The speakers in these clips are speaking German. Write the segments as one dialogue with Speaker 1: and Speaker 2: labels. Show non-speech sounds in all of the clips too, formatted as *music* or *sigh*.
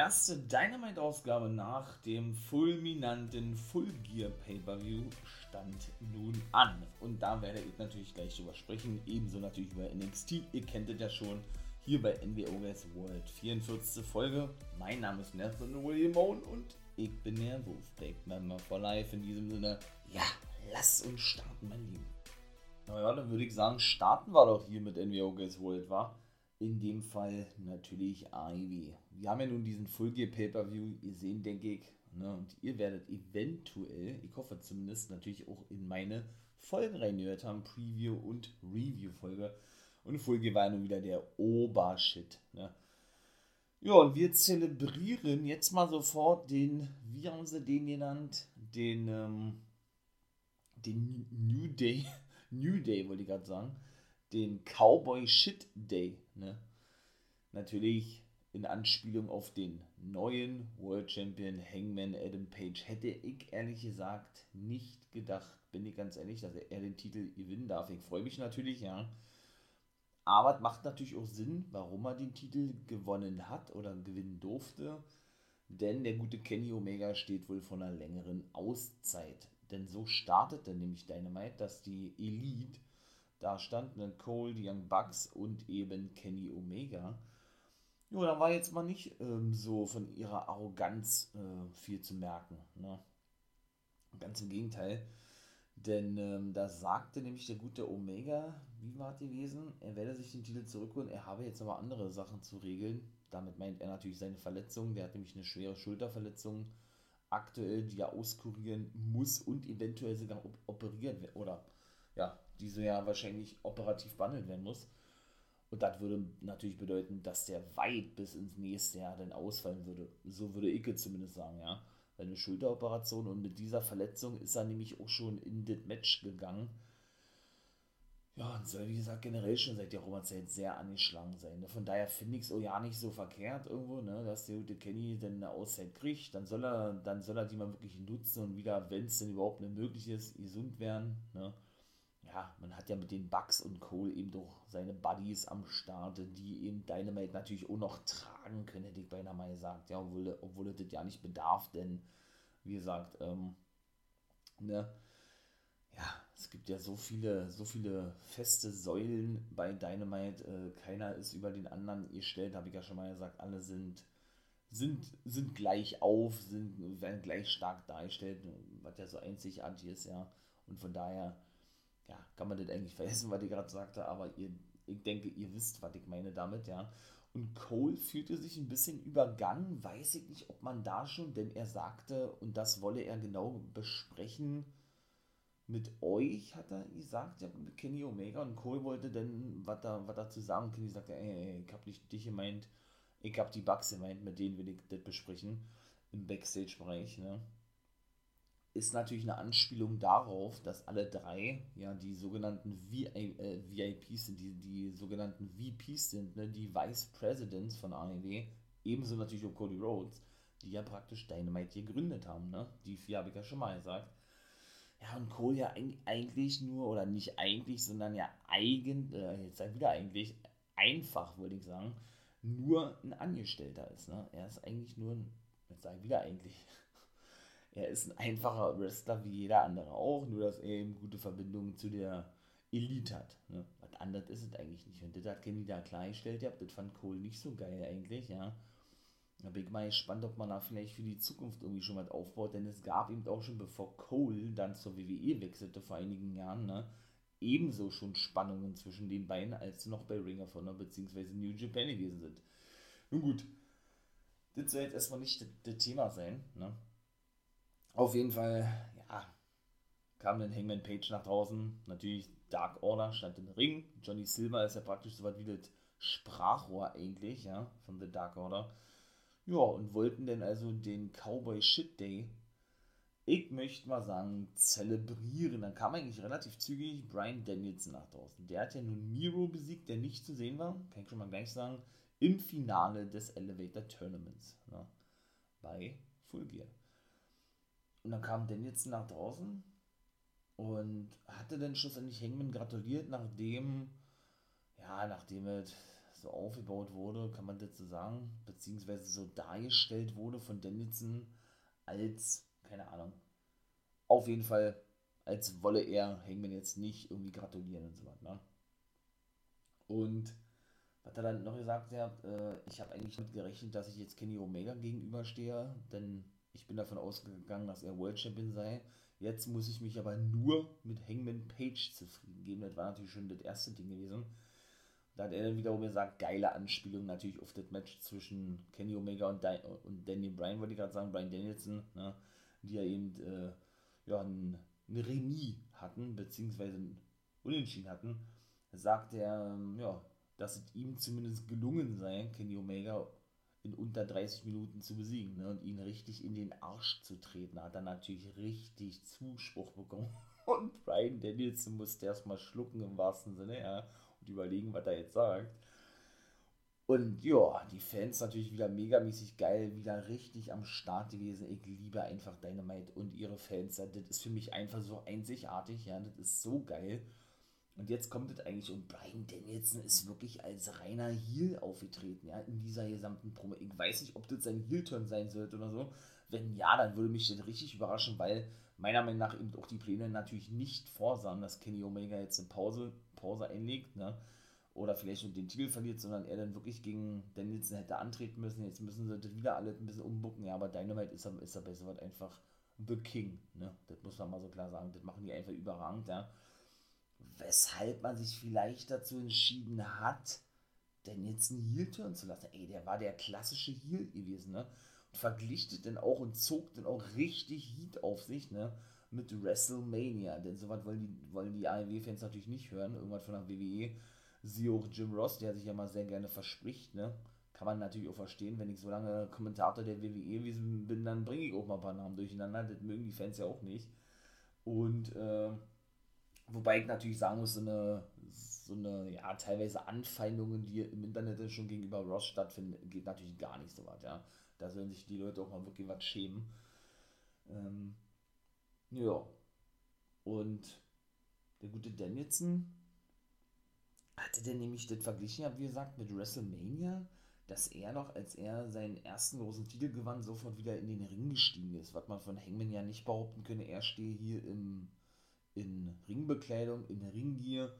Speaker 1: erste Dynamite-Ausgabe nach dem fulminanten Full Gear Pay-Per-View stand nun an. Und da werde ich natürlich gleich drüber sprechen. Ebenso natürlich über NXT. Ihr kennt es ja schon. Hier bei NWO Guys World 44. Folge. Mein Name ist Nathan William Owen und ich bin der Wolfpack Member for Life. In diesem Sinne, ja, lass uns starten, mein Lieben. Naja, dann würde ich sagen, starten wir doch hier mit NWO Guys World, war in dem Fall natürlich Ivy. Wir haben ja nun diesen Full Gear Pay-Per-View gesehen, denke ich. Ne? Und ihr werdet eventuell, ich hoffe zumindest, natürlich auch in meine Folgen reingehört haben, Preview und Review-Folge. Und Full Gear war ja nun wieder der Obershit. Ne? Ja, und wir zelebrieren jetzt mal sofort den, wie haben sie den genannt? Den, ähm, den New Day, *laughs* New Day wollte ich gerade sagen den Cowboy Shit Day. Ne? Natürlich in Anspielung auf den neuen World Champion Hangman Adam Page. Hätte ich ehrlich gesagt nicht gedacht, bin ich ganz ehrlich, dass er den Titel gewinnen darf. Ich freue mich natürlich, ja. Aber es macht natürlich auch Sinn, warum er den Titel gewonnen hat oder gewinnen durfte. Denn der gute Kenny Omega steht wohl von einer längeren Auszeit. Denn so startete nämlich Dynamite, dass die Elite da standen Cole, die Young Bucks und eben Kenny Omega. Ja, da war jetzt mal nicht ähm, so von ihrer Arroganz äh, viel zu merken. Ne? Ganz im Gegenteil. Denn ähm, da sagte nämlich der gute Omega, wie war es gewesen, er werde sich den Titel zurückholen, er habe jetzt aber andere Sachen zu regeln. Damit meint er natürlich seine Verletzung. Der hat nämlich eine schwere Schulterverletzung aktuell, die er auskurieren muss und eventuell sogar operiert werden. Oder ja, diese ja wahrscheinlich operativ behandelt werden muss. Und das würde natürlich bedeuten, dass der weit bis ins nächste Jahr dann ausfallen würde. So würde ich zumindest sagen, ja. Eine Schulteroperation und mit dieser Verletzung ist er nämlich auch schon in das Match gegangen. Ja, und soll wie gesagt generell schon seit der Roma-Zeit sehr angeschlagen sein. Ne? Von daher finde ich es auch ja nicht so verkehrt irgendwo, ne? dass der gute Kenny dann eine Auszeit kriegt. Dann soll er, dann soll er die mal wirklich nutzen und wieder, wenn es denn überhaupt möglich ist, gesund werden. Ne? Ja, man hat ja mit den Bugs und Cole eben doch seine Buddies am Start, die eben Dynamite natürlich auch noch tragen können, hätte ich beinahe mal gesagt. Ja, obwohl, obwohl das ja nicht bedarf, denn wie gesagt, ähm, ne, ja, es gibt ja so viele, so viele feste Säulen bei Dynamite. Äh, keiner ist über den anderen gestellt, habe ich ja schon mal gesagt. Alle sind, sind, sind gleich auf, sind, werden gleich stark dargestellt, was ja so einzigartig ist, ja. Und von daher ja, kann man das eigentlich vergessen, was ich gerade sagte, aber ihr, ich denke, ihr wisst, was ich meine damit, ja. Und Cole fühlte sich ein bisschen übergangen, weiß ich nicht, ob man da schon, denn er sagte, und das wolle er genau besprechen mit euch, hat er gesagt, ja, mit Kenny Omega. Und Cole wollte dann was da, was dazu sagen. Kenny sagte, ey, ich hab nicht dich gemeint, ich hab die Bugs gemeint, mit denen will ich das besprechen im Backstage-Bereich, ne ist natürlich eine Anspielung darauf, dass alle drei ja die sogenannten äh, VIPs sind, die, die sogenannten VPs sind, ne, die Vice Presidents von AEW, ebenso natürlich auch Cody Rhodes, die ja praktisch Dynamite gegründet haben. Ne? Die vier habe ich ja schon mal gesagt. Ja, und Cole ja eigentlich nur, oder nicht eigentlich, sondern ja eigentlich, äh, jetzt sag ich wieder eigentlich, einfach, würde ich sagen, nur ein Angestellter ist. Ne? Er ist eigentlich nur ein, jetzt sage ich wieder eigentlich, er ist ein einfacher Wrestler wie jeder andere auch, nur dass er eben gute Verbindungen zu der Elite hat. Ne? Was anderes ist es eigentlich nicht. Und das hat Kenny da klargestellt, ja, das fand Cole nicht so geil eigentlich, ja. Da bin ich mal gespannt, ob man da vielleicht für die Zukunft irgendwie schon was aufbaut, denn es gab eben auch schon, bevor Cole dann zur WWE wechselte vor einigen Jahren, ne, ebenso schon Spannungen zwischen den beiden, als sie noch bei Ring of Honor bzw. New Japan gewesen sind. Nun gut, das soll jetzt erstmal nicht das, Thema sein, ne. Auf jeden Fall, ja, kam dann Hangman Page nach draußen. Natürlich Dark Order stand im Ring. Johnny Silver ist ja praktisch so was wie das Sprachrohr eigentlich, ja, von The Dark Order. Ja, und wollten dann also den Cowboy Shit Day, ich möchte mal sagen, zelebrieren. Dann kam eigentlich relativ zügig Brian Danielson nach draußen. Der hat ja nun Miro besiegt, der nicht zu sehen war, kann ich schon mal gleich sagen, im Finale des Elevator Tournaments. Ne, bei Full Gear. Und dann kam Danielson nach draußen und hatte dann schlussendlich Hangman gratuliert, nachdem, ja, nachdem es so aufgebaut wurde, kann man dazu sagen, beziehungsweise so dargestellt wurde von Danielson als, keine Ahnung, auf jeden Fall, als wolle er Hangman jetzt nicht irgendwie gratulieren und so weiter. Ne? Und was er dann noch gesagt hat, äh, ich habe eigentlich nicht gerechnet, dass ich jetzt Kenny Omega gegenüberstehe, denn ich bin davon ausgegangen, dass er World Champion sei. Jetzt muss ich mich aber nur mit Hangman Page zufrieden geben. Das war natürlich schon das erste Ding gewesen. Da hat er dann wiederum gesagt, geile Anspielung natürlich auf das Match zwischen Kenny Omega und, Di und Daniel Bryan, wollte ich gerade sagen, Bryan Danielson, ne, die ja eben äh, ja, ein, ein Remis hatten, beziehungsweise ein Unentschieden hatten. Sagt er, ähm, ja, dass es ihm zumindest gelungen sei, Kenny Omega in unter 30 Minuten zu besiegen ne, und ihn richtig in den Arsch zu treten. Hat er natürlich richtig Zuspruch bekommen. *laughs* Und Brian Danielson musste erstmal schlucken im wahrsten Sinne, ja, und überlegen, was er jetzt sagt. Und ja, die Fans natürlich wieder megamäßig geil, wieder richtig am Start gewesen. Ich liebe einfach Dynamite und ihre Fans. Das ist für mich einfach so einzigartig, ja, das ist so geil. Und jetzt kommt es eigentlich und Brian Danielson ist wirklich als reiner Heel aufgetreten, ja, in dieser gesamten Promo. Ich weiß nicht, ob das sein Heel-Turn sein sollte oder so. Wenn ja, dann würde mich das richtig überraschen, weil meiner Meinung nach eben auch die Pläne natürlich nicht vorsahen, dass Kenny Omega jetzt eine Pause, Pause einlegt, ne? Oder vielleicht nur den Titel verliert, sondern er dann wirklich gegen Danielson hätte antreten müssen. Jetzt müssen sie das wieder alle ein bisschen umbucken, ja, aber Dynamite ist, ist er besser, einfach The King, ne? Das muss man mal so klar sagen. Das machen die einfach überragend, ja weshalb man sich vielleicht dazu entschieden hat, denn jetzt einen Heel-Turn zu lassen. Ey, der war der klassische Heel gewesen, ne? Und verglich dann auch und zog dann auch richtig Heat auf sich, ne? Mit WrestleMania. Denn sowas wollen die, wollen die AEW-Fans natürlich nicht hören. Irgendwas von der WWE. Siehe auch Jim Ross, der sich ja mal sehr gerne verspricht, ne? Kann man natürlich auch verstehen, wenn ich so lange Kommentator der WWE gewesen bin, dann bringe ich auch mal ein paar Namen durcheinander. Das mögen die Fans ja auch nicht. Und, äh, Wobei ich natürlich sagen muss, so eine, so eine, ja, teilweise Anfeindungen, die im Internet schon gegenüber Ross stattfinden, geht natürlich gar nicht so weit, ja. Da sollen sich die Leute auch mal wirklich was schämen. Ähm, ja. Und der gute Danielson hatte der nämlich das verglichen, wie gesagt, mit WrestleMania, dass er noch, als er seinen ersten großen Titel gewann, sofort wieder in den Ring gestiegen ist, was man von Hangman ja nicht behaupten könne. Er stehe hier im in Ringbekleidung, in Ringgear.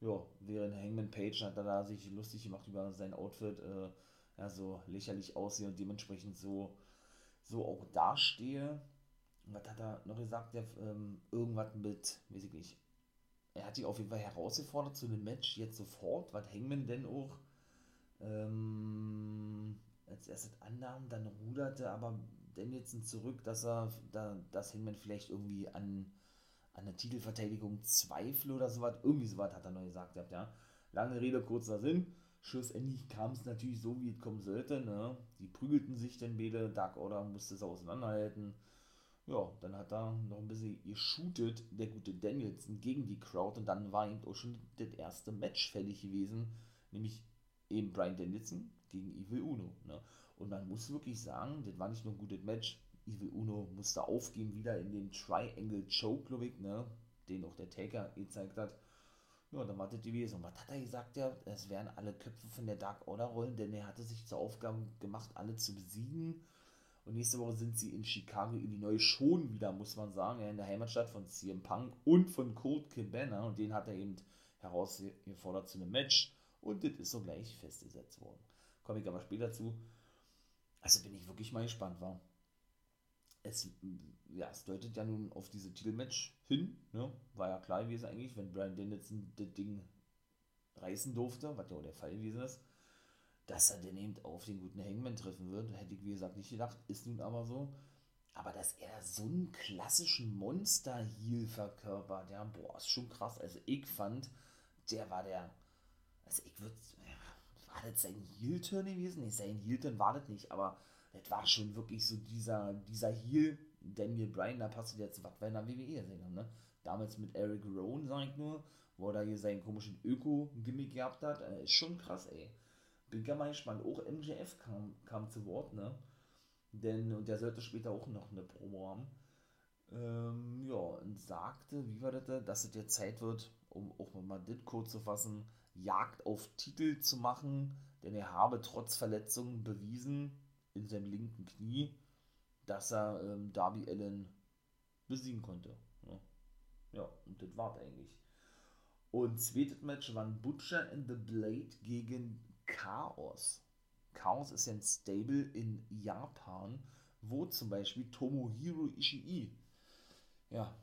Speaker 1: Ja, während Hangman Page hat er da sich lustig gemacht über sein Outfit, äh, ja, so lächerlich aussehe und dementsprechend so, so auch dastehe. Was hat er noch gesagt? Der, ähm, irgendwas mit, weiß ich nicht. Er hat sich auf jeden Fall herausgefordert zu einem Match jetzt sofort, was Hangman denn auch ähm, als erstes annahm, dann ruderte aber Danielson zurück, dass er, da, dass Hangman vielleicht irgendwie an an der Titelverteidigung zweifle oder sowas. Irgendwie sowas hat er neu gesagt. Ja. Lange Rede, kurzer Sinn. Schlussendlich kam es natürlich so, wie es kommen sollte. Ne? Die prügelten sich dann beide. Dark Order musste es auseinanderhalten. Ja, dann hat er noch ein bisschen geshootet, der gute Danielson, gegen die Crowd. Und dann war eben auch schon das erste Match fällig gewesen. Nämlich eben Brian Danielson gegen Evil Uno. Ne? Und man muss wirklich sagen, das war nicht nur ein gutes Match, Evil Uno musste aufgeben, wieder in den Triangle Choke, glaube ich, ne? den auch der Taker gezeigt hat. Ja, dann war das gewesen. Und was hat er gesagt? Ja, es wären alle Köpfe von der Dark Order rollen, denn er hatte sich zur Aufgabe gemacht, alle zu besiegen. Und nächste Woche sind sie in Chicago, Illinois schon wieder, muss man sagen, in der Heimatstadt von CM Punk und von Colt Cabana. Und den hat er eben herausgefordert zu einem Match. Und das ist so gleich festgesetzt worden. Komme ich aber später zu. Also bin ich wirklich mal gespannt, war es, ja, es deutet ja nun auf diese Titelmatch hin. Ne? War ja klar gewesen eigentlich, wenn Brian Danielson das Ding reißen durfte, was ja auch der Fall gewesen ist, dass er dann eben auf den guten Hangman treffen wird. Hätte ich, wie gesagt, nicht gedacht, ist nun aber so. Aber dass er so einen klassischen Monster-Heal verkörpert, ja, boah, ist schon krass. Also ich fand, der war der, also ich würde, war das sein Heel-Turn gewesen? Nee, sein Heel-Turn war das nicht, aber das war schon wirklich so dieser, dieser Heel, Daniel Bryan, da passt jetzt, was wir in der WWE gesehen haben, ne? Damals mit Eric Rowan, sag ich nur, wo er hier seinen komischen Öko-Gimmick gehabt hat, äh, ist schon krass, ey. Bin gar mal gespannt. Auch MJF kam, kam zu Wort, ne? Denn, und der sollte später auch noch eine Promo haben. Ähm, ja, und sagte, wie war das, dass es jetzt Zeit wird, um auch mal das kurz zu fassen, Jagd auf Titel zu machen, denn er habe trotz Verletzungen bewiesen in seinem linken Knie, dass er ähm, Darby Allen besiegen konnte. Ja, ja und das war eigentlich. Und zweites Match waren Butcher and the Blade gegen Chaos. Chaos ist ja ein Stable in Japan, wo zum Beispiel Tomohiro Ishii ja,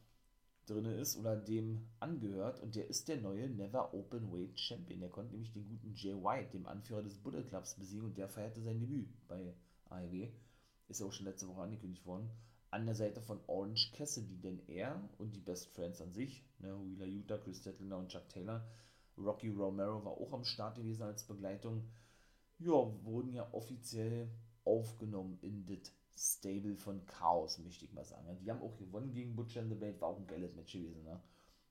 Speaker 1: drin ist oder dem angehört und der ist der neue Never Open Weight Champion. Der konnte nämlich den guten Jay White, dem Anführer des Bullet Clubs, besiegen und der feierte sein Debüt bei AEW. Ist ja auch schon letzte Woche angekündigt worden. An der Seite von Orange Cassidy, denn er und die Best Friends an sich, ne, Wheeler Utah, Chris Tettler und Chuck Taylor, Rocky Romero war auch am Start gewesen als Begleitung, ja, wurden ja offiziell aufgenommen in das Stable von Chaos, möchte ich mal sagen. Die haben auch gewonnen gegen Butcher and the Blade, war auch ein geiles Match gewesen, ne?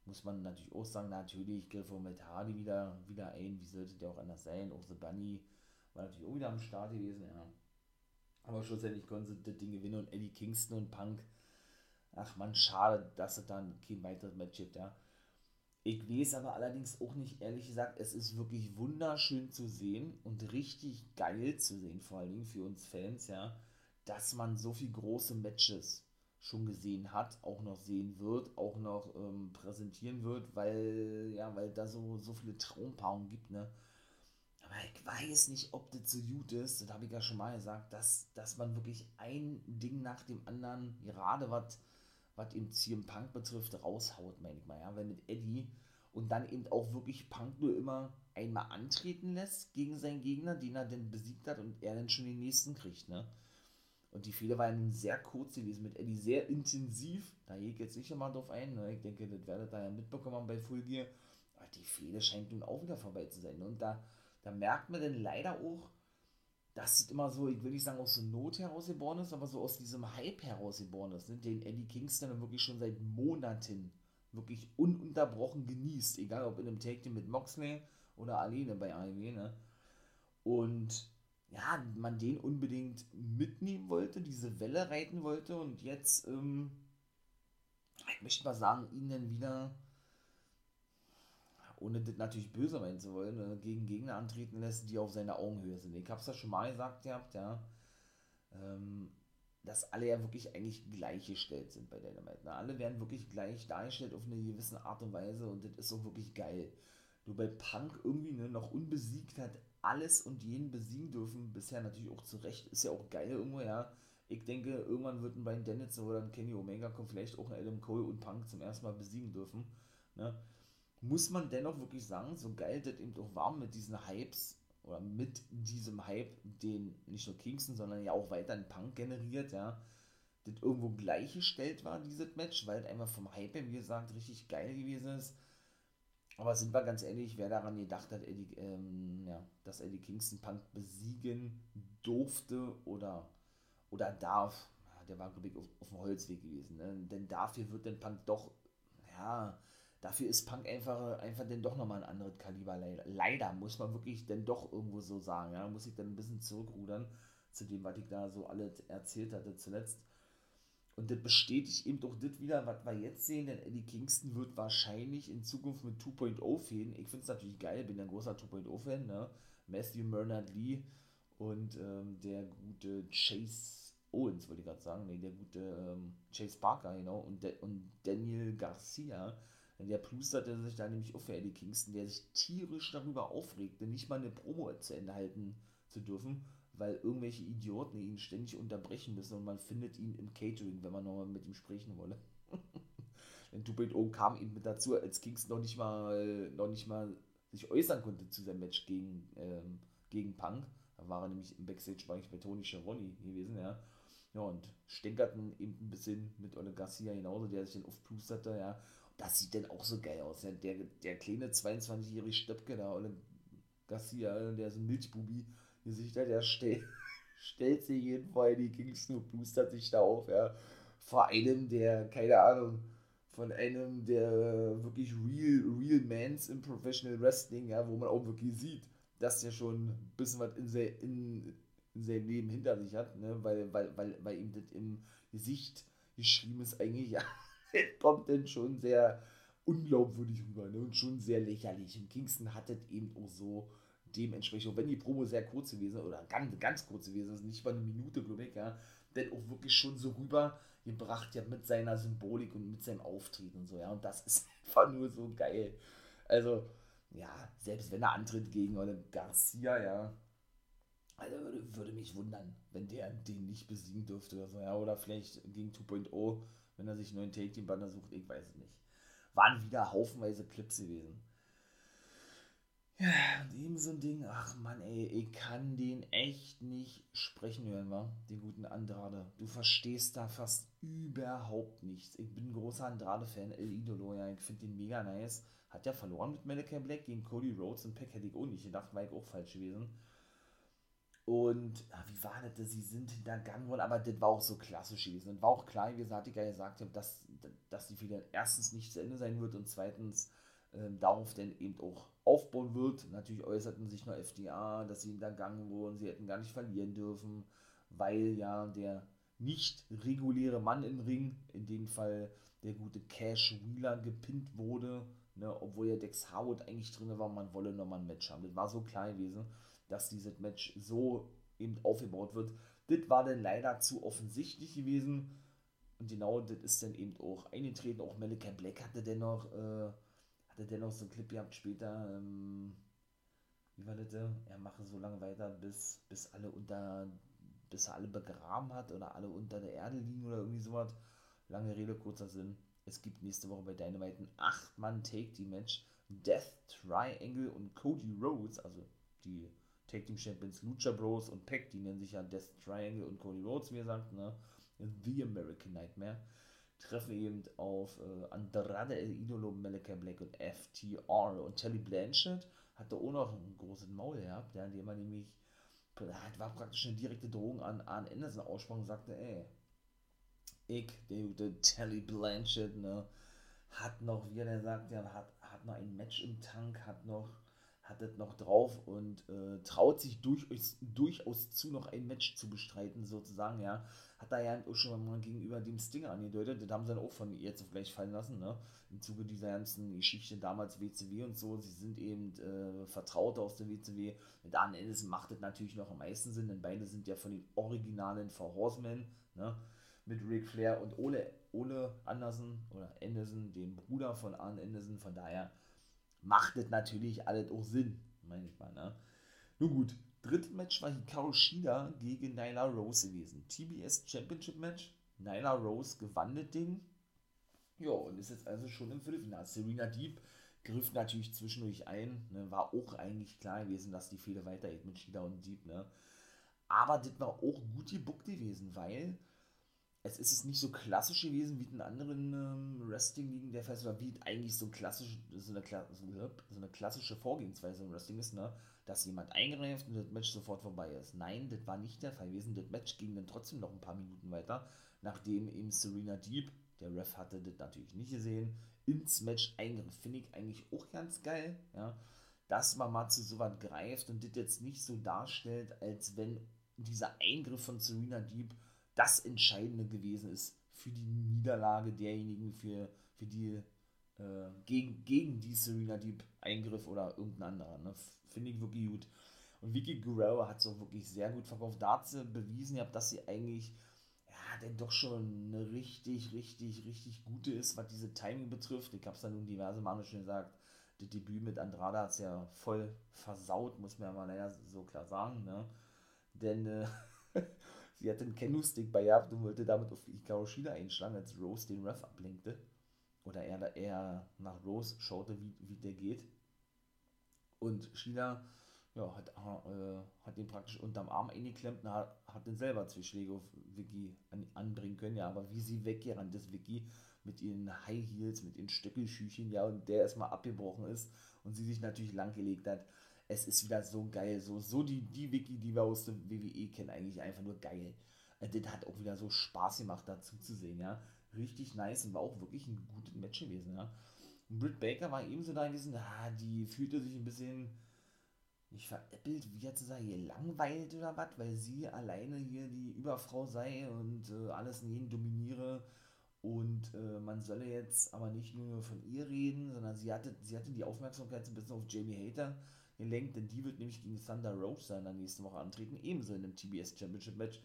Speaker 1: Muss man natürlich auch sagen, natürlich griff mit Hardy wieder, wieder ein, wie sollte der auch anders sein, auch The Bunny war natürlich auch wieder am Start gewesen, ja. Aber schlussendlich konnten sie das Ding gewinnen und Eddie Kingston und Punk, ach man, schade, dass es dann kein weiteres Match gibt, ja. Ich weiß aber allerdings auch nicht, ehrlich gesagt, es ist wirklich wunderschön zu sehen und richtig geil zu sehen, vor allen Dingen für uns Fans, ja, dass man so viele große Matches schon gesehen hat, auch noch sehen wird, auch noch ähm, präsentieren wird, weil, ja, weil da so, so viele Traumpaarungen gibt, ne? Aber ich weiß nicht, ob das so gut ist, das habe ich ja schon mal gesagt, dass, dass man wirklich ein Ding nach dem anderen, gerade was eben CM Punk betrifft, raushaut, meine ich mal, ja, weil mit Eddie und dann eben auch wirklich Punk nur immer einmal antreten lässt gegen seinen Gegner, den er dann besiegt hat und er dann schon den nächsten kriegt, ne? Und die Fehler waren sehr kurz gewesen, mit Eddie sehr intensiv. Da gehe ich jetzt nicht mal drauf ein. Ne? Ich denke, das werdet ihr ja mitbekommen bei Full Gear. Aber die Fehler scheint nun auch wieder vorbei zu sein. Ne? Und da, da merkt man dann leider auch, dass es immer so, ich will nicht sagen aus der Not herausgeboren ist, aber so aus diesem Hype herausgeboren ist, ne? den Eddie Kingston wirklich schon seit Monaten wirklich ununterbrochen genießt. Egal ob in einem Take Team mit Moxley oder alleine bei AEW. Ne? Und ja, man den unbedingt mitnehmen wollte, diese Welle reiten wollte und jetzt, ähm, ich möchte mal sagen, ihn dann wieder, ohne das natürlich böse meinen zu wollen, äh, gegen Gegner antreten lässt, die auf seiner Augenhöhe sind. Ich habe es ja schon mal gesagt gehabt, ja, ähm, dass alle ja wirklich eigentlich gleichgestellt sind bei Dynamite. Ne? Alle werden wirklich gleich dargestellt auf eine gewisse Art und Weise und das ist so wirklich geil. Nur bei Punk irgendwie ne, noch unbesiegt hat, alles und jeden besiegen dürfen. Bisher natürlich auch zu Recht. Ist ja auch geil irgendwo, ja. Ich denke, irgendwann wird ein Brian Dennison oder ein Kenny Omega kommen, vielleicht auch ein Adam Cole und Punk zum ersten Mal besiegen dürfen. Ne? Muss man dennoch wirklich sagen, so geil das eben auch war mit diesen Hypes oder mit diesem Hype, den nicht nur Kingston, sondern ja auch weiter ein Punk generiert, ja, das irgendwo gleichgestellt war, dieses Match, weil es einfach vom Hype, wie gesagt, richtig geil gewesen ist aber sind wir ganz ehrlich, wer daran gedacht hat, Eddie, ähm, ja, dass Eddie Kingston Punk besiegen durfte oder, oder darf, der war, glaube ich, auf, auf dem Holzweg gewesen. Ne? Denn dafür wird denn Punk doch, ja, dafür ist Punk einfach, einfach denn doch nochmal ein anderes Kaliber. Leider. muss man wirklich denn doch irgendwo so sagen. Ja? Muss ich dann ein bisschen zurückrudern zu dem, was ich da so alles erzählt hatte zuletzt. Und das bestätigt eben doch das wieder, was wir jetzt sehen, denn Eddie Kingston wird wahrscheinlich in Zukunft mit 2.0 fehlen. Ich finde es natürlich geil, bin ein großer 2.0-Fan, ne? Matthew Bernard Lee und ähm, der gute Chase Owens, wollte ich gerade sagen, nee, der gute ähm, Chase Parker, genau, und, und Daniel Garcia, der plusterte sich da nämlich auch für Eddie Kingston, der sich tierisch darüber aufregte, nicht mal eine Promo zu Ende halten zu dürfen weil irgendwelche Idioten ihn ständig unterbrechen müssen und man findet ihn im Catering, wenn man nochmal mit ihm sprechen wolle. *laughs* Denn Tupid O kam eben mit dazu, als Kings noch nicht mal, noch nicht mal sich äußern konnte zu seinem Match gegen, ähm, gegen Punk. Da war er nämlich im Backstage-Bereich bei Tony Schiavone gewesen, ja. Ja, und stänkerten eben ein bisschen mit Ole Garcia genauso, der sich dann aufplusterte, ja. Und das sieht dann auch so geil aus. Der, der kleine 22-jährige Stöpke da, Ole Garcia, der ist ein Milchbubi, Gesichter, der stell, *laughs* stellt sich jedenfalls die Kingston boostert sich da auf, ja. Vor einem, der, keine Ahnung, von einem der wirklich real, real Mans im Professional Wrestling, ja, wo man auch wirklich sieht, dass der schon ein bisschen was in, se, in, in seinem Leben hinter sich hat, ne, weil, weil, weil, weil ihm das im Gesicht geschrieben ist, eigentlich, ja, kommt denn schon sehr unglaubwürdig rüber ne? und schon sehr lächerlich. Und Kingston hat das eben auch so dementsprechend, wenn die Promo sehr kurz gewesen oder ganz, ganz kurz gewesen ist, nicht mal eine Minute, glaube ich, ja, denn auch wirklich schon so rüber gebracht, ja, mit seiner Symbolik und mit seinem Auftreten und so, ja, und das *laughs* ist einfach nur so geil. Also, ja, selbst wenn er antritt gegen oder Garcia, ja, also würde, würde mich wundern, wenn der den nicht besiegen dürfte oder so, ja, oder vielleicht gegen 2.0, wenn er sich einen neuen Take-Team-Banner sucht, ich weiß es nicht. Waren wieder haufenweise Clips gewesen. Ja, und eben so ein Ding, ach man, ey, ich kann den echt nicht sprechen hören, wa? Den guten Andrade. Du verstehst da fast überhaupt nichts. Ich bin ein großer Andrade-Fan, El Idolo, ja, ich finde den mega nice. Hat ja verloren mit Malachi Black gegen Cody Rhodes und Pack hätte ich auch nicht gedacht, war ich auch falsch gewesen. Und ach, wie war das? Sie sind hintergangen worden, aber das war auch so klassisch gewesen. Und war auch klar, wie gesagt, ich ja gesagt habe, dass, dass die Fehler erstens nicht zu Ende sein wird und zweitens äh, darauf dann eben auch aufbauen wird. Natürlich äußerten sich nur FDA, dass sie hintergangen wurden, sie hätten gar nicht verlieren dürfen, weil ja der nicht reguläre Mann im Ring, in dem Fall der gute Cash Wheeler, gepinnt wurde, ne, obwohl ja Dex Howard eigentlich drin war, man wolle nochmal ein Match haben. Das war so klar gewesen, dass dieses Match so eben aufgebaut wird. Das war dann leider zu offensichtlich gewesen. Und genau das ist dann eben auch eingetreten. Auch Malachi Black hatte dennoch äh, hatte dennoch so einen Clip gehabt später, ähm, wie war das, er mache so lange weiter, bis, bis alle unter, bis er alle begraben hat oder alle unter der Erde liegen oder irgendwie sowas. Lange Rede, kurzer Sinn. Es gibt nächste Woche bei Dynamite ein 8-Mann-Take-Team-Match. Death Triangle und Cody Rhodes, also die Take Team Champions Lucha Bros und Peck, die nennen sich ja Death Triangle und Cody Rhodes, wie gesagt, ne? The American Nightmare treffen eben auf äh, Andrade El Idolo, Malachi Black und FTR. Und Telly Blanchett hatte auch noch einen großen Maul gehabt, ja, indem man nämlich, war praktisch eine direkte Drohung an Arn Anderson aussprach und sagte, ey, ich, der gute Telly Blanchett, ne, hat noch, wie er sagt, ja, hat, hat noch ein Match im Tank, hat noch hat das noch drauf und äh, traut sich durchaus, durchaus zu, noch ein Match zu bestreiten, sozusagen, ja. Hat er ja auch schon mal gegenüber dem Stinger angedeutet, das haben sie dann auch von jetzt auf gleich fallen lassen, ne. Im Zuge dieser ganzen Geschichte damals WCW und so, sie sind eben äh, Vertraute aus der WCW. Mit Arne Anderson macht das natürlich noch am meisten Sinn, denn beide sind ja von den originalen Four Horsemen, ne. Mit Ric Flair und Ole, Ole Anderson oder Anderson, dem Bruder von Arne Anderson, von daher macht das natürlich alles auch Sinn, meine ich mal. Ne? Nun gut, drittes Match war Hikaru Shida gegen Nyla Rose gewesen. TBS Championship Match. Nyla Rose gewann das Ding. Ja, und ist jetzt also schon im Viertelfinale. Serena Deep griff natürlich zwischendurch ein. Ne? War auch eigentlich klar gewesen, dass die Fehler weitergeht mit Shida und Deep. Ne? Aber das war auch gut gebuckt gewesen, weil es ist nicht so klassisch gewesen wie in anderen ähm, Wrestling-Ligen der Festival, wie eigentlich so, klassisch, so, eine, so eine klassische Vorgehensweise im Wrestling ist, ne? dass jemand eingreift und das Match sofort vorbei ist. Nein, das war nicht der Fall gewesen. Das Match ging dann trotzdem noch ein paar Minuten weiter, nachdem eben Serena Deep, der Ref hatte das natürlich nicht gesehen, ins Match eingriff. Finde ich eigentlich auch ganz geil, ja? dass man mal zu sowas greift und das jetzt nicht so darstellt, als wenn dieser Eingriff von Serena Deep das Entscheidende gewesen ist für die Niederlage derjenigen, für, für die äh, gegen, gegen die Serena Deep Eingriff oder irgendein anderer. Ne? Finde ich wirklich gut. Und Vicky Guerrero hat es auch wirklich sehr gut verkauft. Da hat sie bewiesen, dass sie eigentlich ja, denn doch schon eine richtig, richtig, richtig gute ist, was diese Timing betrifft. Ich habe es ja nun diverse Male schon gesagt. Das Debüt mit Andrada hat es ja voll versaut, muss man ja mal leider so klar sagen. Ne? Denn äh, *laughs* Sie hatte einen Kendo-Stick bei gehabt und wollte damit auf Hikaru Shida einschlagen, als Rose den Ref ablenkte. Oder er, er nach Rose schaute, wie, wie der geht. Und Shida ja, hat, äh, hat den praktisch unterm Arm eingeklemmt und hat, hat den selber zwei Schläge auf Vicky an, anbringen können. Ja, aber wie sie weggerannt ist, Vicky, mit ihren High Heels, mit ihren Stöckelschüchen, ja, und der erstmal abgebrochen ist und sie sich natürlich langgelegt hat es ist wieder so geil. So, so die, die Wiki, die wir aus dem WWE kennen, eigentlich einfach nur geil. Äh, das hat auch wieder so Spaß gemacht, dazu zu sehen, ja. Richtig nice und war auch wirklich ein gutes Match gewesen, ja. Und Britt Baker war ebenso da gewesen, ah, die fühlte sich ein bisschen nicht veräppelt, wie jetzt sagen, hier langweilt oder was, weil sie alleine hier die Überfrau sei und äh, alles in jeden dominiere Und äh, man solle jetzt aber nicht nur von ihr reden, sondern sie hatte, sie hatte die Aufmerksamkeit so ein bisschen auf Jamie Hater gelenkt, denn die wird nämlich gegen Thunder Rosa in der nächsten Woche antreten, ebenso in einem TBS Championship Match.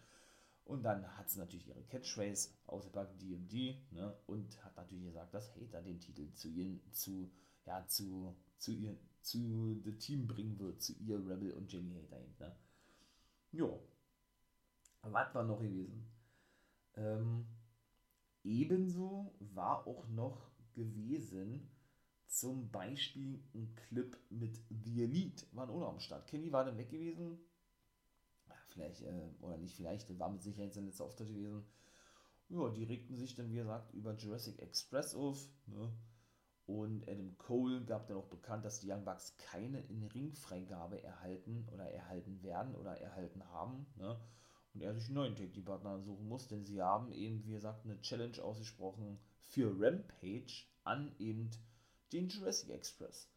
Speaker 1: Und dann hat sie natürlich ihre Catchphrase ausgepackt, DMD, ne, und hat natürlich gesagt, dass Hater den Titel zu ihr, zu, ja, zu, zu ihr, zu The Team bringen wird, zu ihr Rebel und Jamie Hater eben, ne. Jo. Was war noch gewesen? Ähm, ebenso war auch noch gewesen, zum Beispiel ein Clip mit The Elite, waren auch noch am Start. Kenny war dann weg gewesen. vielleicht, äh, oder nicht vielleicht, war mit Sicherheit sein letzter Auftritt gewesen. Ja, die regten sich dann, wie gesagt, über Jurassic Express auf. Ne? Und Adam Cole gab dann auch bekannt, dass die Young Bucks keine In-Ring-Freigabe erhalten oder erhalten werden oder erhalten haben. Ne? Und er sich einen neuen Tag-Team-Partner suchen muss, denn sie haben eben, wie gesagt, eine Challenge ausgesprochen für Rampage an eben den Jurassic Express.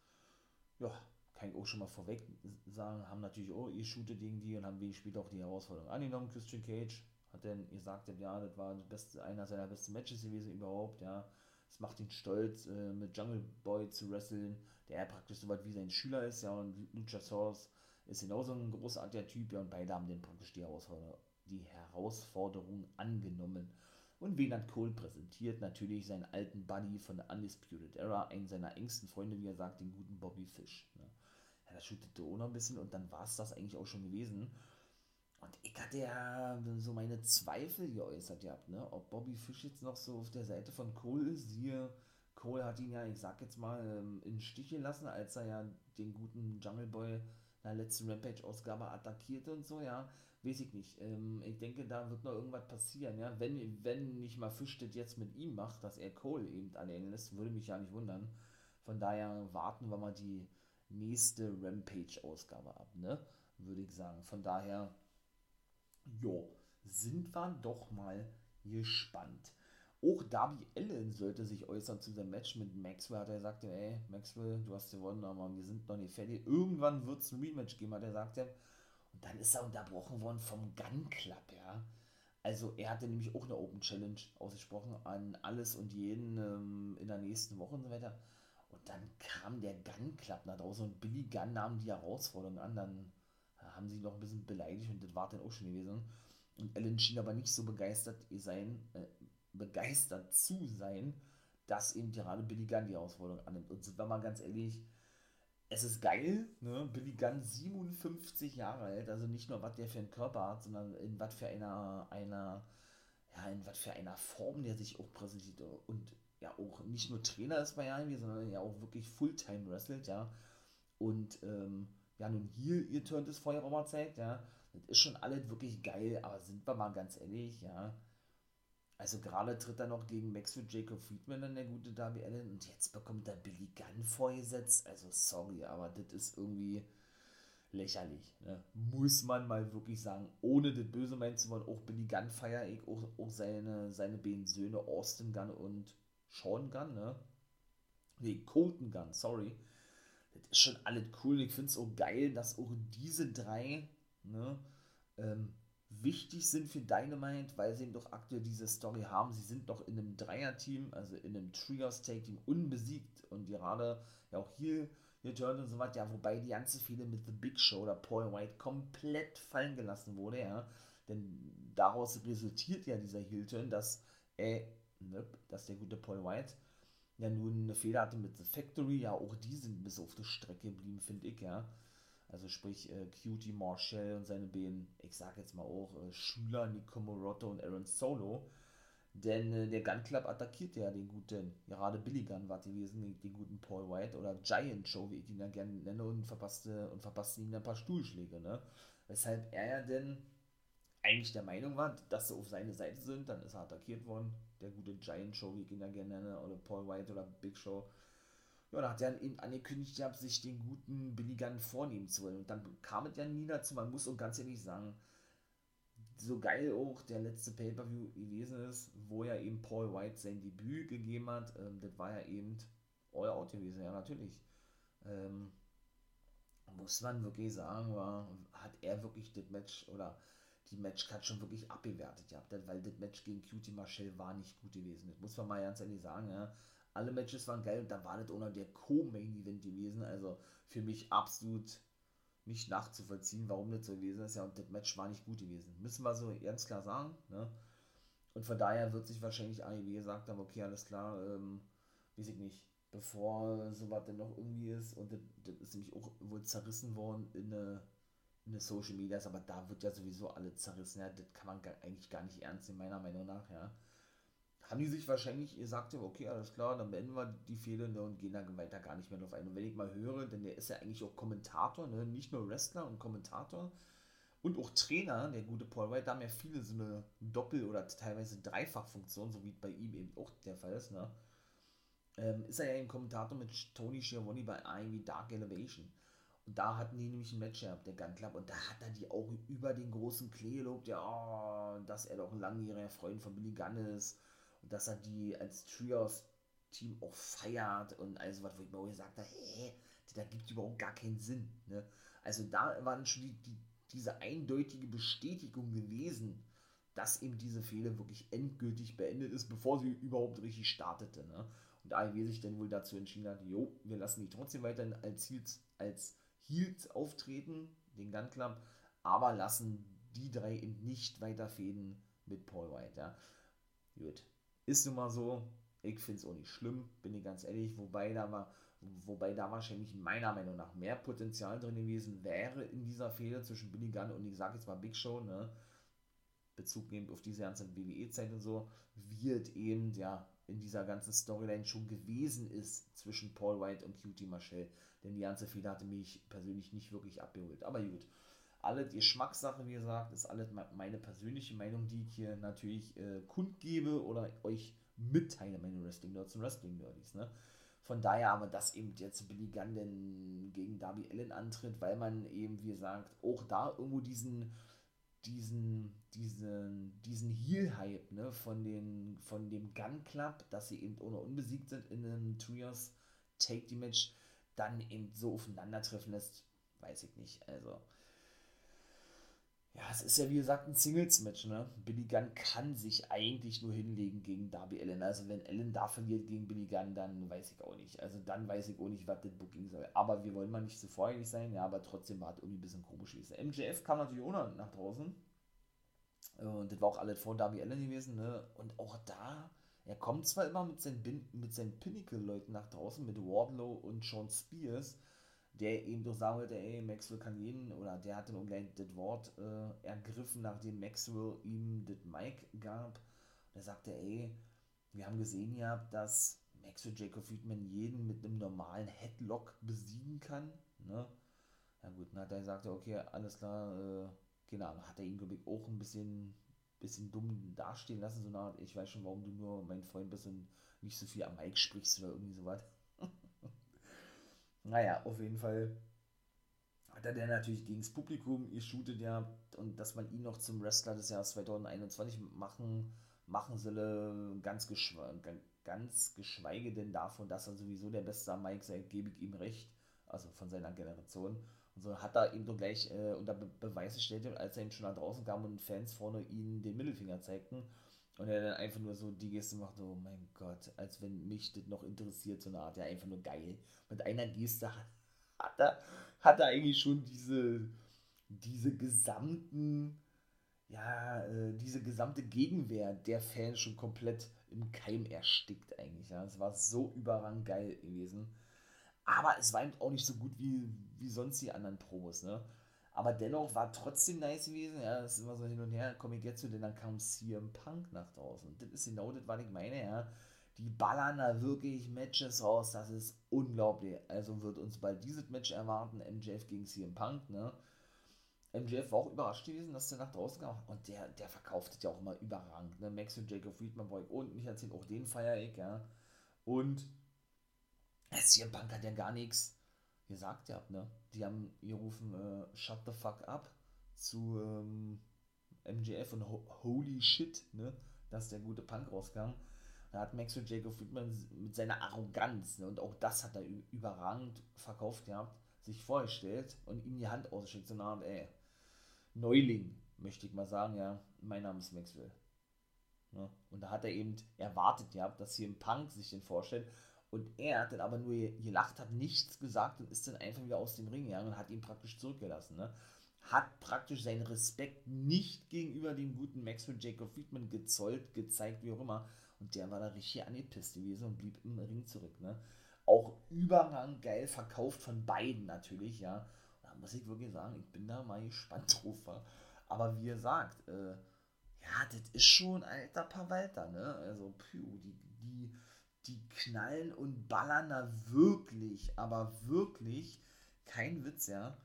Speaker 1: Ja, kann ich auch schon mal vorweg sagen, haben natürlich auch ihr shootet gegen die und haben wenig später auch die Herausforderung angenommen. Christian Cage hat dann gesagt, ja, das war beste, einer seiner besten Matches gewesen überhaupt, ja. Es macht ihn stolz, äh, mit Jungle Boy zu wresteln, der praktisch so weit wie sein Schüler ist, ja, und Luchasaurus ist genauso ein großartiger Typ, ja, und beide haben den praktisch die Herausforderung, die Herausforderung angenommen. Und hat Cole präsentiert? Natürlich seinen alten Buddy von der Undisputed Era, einen seiner engsten Freunde, wie er sagt, den guten Bobby Fish. Ne? Ja, da shootete auch noch ein bisschen und dann war es das eigentlich auch schon gewesen. Und ich hatte ja so meine Zweifel geäußert gehabt, ne? ob Bobby Fish jetzt noch so auf der Seite von Cole ist. Siehe, Cole hat ihn ja, ich sag jetzt mal, ähm, in den Stich gelassen, als er ja den guten Jungle Boy der letzten Rampage-Ausgabe attackierte und so, ja weiß ich nicht. Ähm, ich denke, da wird noch irgendwas passieren, ja. Wenn, wenn nicht mal Fisch das jetzt mit ihm macht, dass er Cole eben alleine lässt, würde mich ja nicht wundern. Von daher warten wir mal die nächste Rampage-Ausgabe ab, ne? Würde ich sagen. Von daher, jo, sind wir doch mal gespannt. Auch Darby Allen sollte sich äußern zu seinem Match mit Maxwell. Hat er gesagt, ey, Maxwell, du hast gewonnen, aber wir sind noch nicht fertig. Irgendwann wird es ein Rematch geben, hat er gesagt. Und dann ist er unterbrochen worden vom Gun Club, ja. Also er hatte nämlich auch eine Open Challenge ausgesprochen an alles und jeden ähm, in der nächsten Woche und so weiter. Und dann kam der Gun Club nach draußen und Billy Gunn nahm die Herausforderung an. Dann haben sie noch ein bisschen beleidigt und das war dann auch schon gewesen. Und Ellen schien aber nicht so begeistert sein, äh, begeistert zu sein, dass eben gerade Billy Gunn die Herausforderung annimmt. Und sind wir mal ganz ehrlich, es ist geil, ne? Billy Gunn 57 Jahre alt, also nicht nur was der für einen Körper hat, sondern in was für einer, einer, ja, in was für einer Form der sich auch präsentiert und ja auch nicht nur Trainer ist bei Jahren, sondern ja auch wirklich Fulltime wrestelt, ja. Und ähm, ja, nun hier, ihr turnt es auch mal Zeit, ja. Das ist schon alles wirklich geil, aber sind wir mal ganz ehrlich, ja also gerade tritt er noch gegen Maxwell Jacob Friedman an der gute Darby Allen und jetzt bekommt er Billy Gunn vorgesetzt. Also sorry, aber das ist irgendwie lächerlich. Ne? Muss man mal wirklich sagen, ohne das Böse meinen zu wollen, auch Billy Gunn feiere ich, auch, auch seine, seine beiden Söhne Austin Gunn und Sean Gunn, ne? Ne, Colton Gunn, sorry. Das ist schon alles cool. Ich finde es auch geil, dass auch diese drei, ne, ähm, wichtig sind für Dynamite, weil sie eben doch aktuell diese Story haben. Sie sind doch in einem Dreier-Team, also in einem Trios-Take-Team unbesiegt und gerade ja auch hier Return und so weiter, ja, wobei die ganze viele mit The Big Show oder Paul White komplett fallen gelassen wurde, ja. Denn daraus resultiert ja dieser Heel-Turn, dass, äh, ne, dass der gute Paul White ja nun eine Fehler hatte mit The Factory, ja, auch die sind bis auf die Strecke geblieben, finde ich, ja. Also sprich äh, Cutie Marshall und seine beiden, ich sag jetzt mal auch, äh, Schüler Nico Morotto und Aaron Solo. Denn äh, der Gun Club attackiert ja den guten, gerade Billy Gunn war gewesen, den, den, guten Paul White oder Giant Show, wie ich ihn ja gerne nenne, und verpasste, und verpasste ihm ein paar Stuhlschläge, ne? Weshalb er ja denn eigentlich der Meinung war, dass sie auf seine Seite sind, dann ist er attackiert worden. Der gute Giant Show, wie ich ihn ja gerne nenne, oder Paul White oder Big Show ja, da hat er eben angekündigt gehabt, sich den guten Billy Gunn vornehmen zu wollen. Und dann kam es ja nie dazu. Man muss auch ganz ehrlich sagen, so geil auch der letzte Pay-Per-View gewesen ist, wo ja eben Paul White sein Debüt gegeben hat, ähm, das war ja eben All Out gewesen, ja natürlich. Ähm, muss man wirklich sagen, war, hat er wirklich das Match oder die Matchcard schon wirklich abgewertet gehabt, weil das Match gegen Cutie Marshall war nicht gut gewesen. Das muss man mal ganz ehrlich sagen, ja. Alle Matches waren geil und da war das auch noch der Co-Main-Event gewesen. Also für mich absolut nicht nachzuvollziehen, warum das so gewesen ist. Ja, und das Match war nicht gut gewesen. Müssen wir so ganz klar sagen. Ne? Und von daher wird sich wahrscheinlich AEW gesagt haben, okay, alles klar, ähm, weiß ich nicht, bevor sowas denn noch irgendwie ist. Und das, das ist nämlich auch wohl zerrissen worden in eine, in Social Media, aber da wird ja sowieso alles zerrissen. Ja, das kann man gar, eigentlich gar nicht ernst nehmen, meiner Meinung nach, ja haben die sich wahrscheinlich gesagt, okay, alles klar, dann beenden wir die Fehler ne, und gehen dann weiter gar nicht mehr drauf ein. Und wenn ich mal höre, denn der ist ja eigentlich auch Kommentator, ne, nicht nur Wrestler und Kommentator und auch Trainer, der gute Paul White, da haben ja viele so eine Doppel- oder teilweise Dreifachfunktion, so wie bei ihm eben auch der Fall ist, ne? Ähm, ist er ja ein Kommentator mit Tony Schiavone bei Ivy Dark Elevation. Und da hatten die nämlich ein Match gehabt, der Gun Club, und da hat er die auch über den großen Klee gelobt, ja, oh, dass er doch ein langjähriger Freund von Billy Gunn ist dass er die als Trios-Team auch feiert und also was, wo ich mir auch gesagt habe, hä, da gibt überhaupt gar keinen Sinn. Ne? Also da war schon die, die, diese eindeutige Bestätigung gewesen, dass eben diese Fehler wirklich endgültig beendet ist, bevor sie überhaupt richtig startete. Ne? Und AEW sich dann wohl dazu entschieden hat, jo, wir lassen die trotzdem weiter als Heels, als Heels auftreten, den Gun Club, aber lassen die drei eben nicht weiter fäden mit Paul White. Ja? Gut, ist nun mal so. Ich finde es auch nicht schlimm, bin ich ganz ehrlich. Wobei da, war, wobei da wahrscheinlich meiner Meinung nach mehr Potenzial drin gewesen wäre in dieser Fehler zwischen Billy Gunn und ich sage jetzt mal Big Show, ne? Bezug nehmend auf diese ganze WWE-Zeit und so, wird eben ja in dieser ganzen Storyline schon gewesen ist zwischen Paul White und Cutie Marshall. Denn die ganze Fehler hatte mich persönlich nicht wirklich abgeholt. Aber gut, alle Geschmackssache, wie gesagt, ist alles meine persönliche Meinung, die ich hier natürlich äh, kundgebe oder euch mitteile, meine Wrestling-Nerds und Wrestling-Nerdies. Ne? Von daher aber, dass eben jetzt Billy Gunn denn gegen Darby Allen antritt, weil man eben, wie gesagt, auch da irgendwo diesen diesen, diesen, diesen Heel-Hype ne, von, den, von dem Gun Club, dass sie eben ohne unbesiegt sind in einem Trios Take-the-Match, dann eben so aufeinandertreffen lässt, weiß ich nicht. Also, ja, es ist ja wie gesagt ein Singles-Match, ne? Billy Gunn kann sich eigentlich nur hinlegen gegen Darby Allen. Also wenn Allen da verliert gegen Billy Gunn, dann weiß ich auch nicht. Also dann weiß ich auch nicht, was das Booking soll. Aber wir wollen mal nicht zu so vorherlich sein, ja, aber trotzdem war es irgendwie ein bisschen komisch gewesen. MJF kam natürlich auch noch nach draußen. Und das war auch alles vor Darby Allen gewesen, ne? Und auch da, er kommt zwar immer mit seinen, mit seinen Pinnacle-Leuten nach draußen, mit Wardlow und Sean Spears, der eben doch sagen wollte, ey, Maxwell kann jeden, oder der hat dann auch gleich das Wort äh, ergriffen, nachdem Maxwell ihm das Mic gab. Er sagte, ey, wir haben gesehen ja, dass Maxwell Jacob Friedman jeden mit einem normalen Headlock besiegen kann. Ne? Na gut, dann hat er gesagt, okay, alles klar, äh, genau, hat er ihn, glaube ich, auch ein bisschen, bisschen dumm dastehen lassen, so eine Art, ich weiß schon, warum du nur mein Freund bist und nicht so viel am Mic sprichst oder irgendwie sowas. Naja, auf jeden Fall hat er natürlich gegen das Publikum geshootet, ja, und dass man ihn noch zum Wrestler des Jahres 2021 machen, machen solle, ganz, geschwe ganz geschweige denn davon, dass er sowieso der Beste Mike sei, gebe ich ihm recht, also von seiner Generation. Und so hat er eben doch gleich äh, unter Be Beweis gestellt, als er eben schon nach draußen kam und Fans vorne ihn den Mittelfinger zeigten. Und er dann einfach nur so die Geste macht, oh mein Gott, als wenn mich das noch interessiert, so eine Art, ja, einfach nur geil. Mit einer Geste hat er, hat er eigentlich schon diese, diese gesamten, ja, äh, diese gesamte Gegenwehr der Fans schon komplett im Keim erstickt eigentlich. Ja. Es war so überragend geil gewesen. Aber es war eben auch nicht so gut wie, wie sonst die anderen Promos, ne? Aber dennoch war trotzdem nice gewesen. Ja, das ist immer so hin und her. Komme ich jetzt zu, denn dann kam CM Punk nach draußen. Das ist genau das, was ich meine. Ja. Die ballern da wirklich Matches raus. Das ist unglaublich. Also wird uns bald dieses Match erwarten. MJF gegen CM Punk. Ne? MJF war auch überrascht gewesen, dass der nach draußen kam. Und der, der verkauft es ja auch immer überragend. Ne? Max und Jacob Friedman brauche ich und nicht erzählen. Auch den feiere ich. Ja. Und CM Punk hat ja gar nichts gesagt habt, ne? Die haben gerufen, äh, shut the fuck up zu ähm, MJF und ho holy shit, ne? Dass der gute Punk rauskam. Da hat Maxwell Jacob Friedman mit seiner Arroganz, ne? und auch das hat er überragend verkauft gehabt, sich vorgestellt und ihm die Hand ausgeschickt, so eine Art, ey, Neuling, möchte ich mal sagen, ja, mein Name ist Maxwell. Ne? Und da hat er eben erwartet, ja, dass hier ein Punk sich den vorstellt. Und er hat dann aber nur gelacht, hat nichts gesagt und ist dann einfach wieder aus dem Ring gegangen und hat ihn praktisch zurückgelassen. Ne? Hat praktisch seinen Respekt nicht gegenüber dem guten Maxwell Jacob Friedman gezollt, gezeigt, wie auch immer. Und der war da richtig angepisst gewesen und blieb im Ring zurück. Ne? Auch überrang geil verkauft von beiden natürlich, ja. Da muss ich wirklich sagen, ich bin da mal gespannt *laughs* drauf. Aber wie gesagt, äh, ja, das ist schon alter Pawalter, ne? Also, puh, die, die, die knallen und ballern da wirklich, aber wirklich, kein Witz, ja,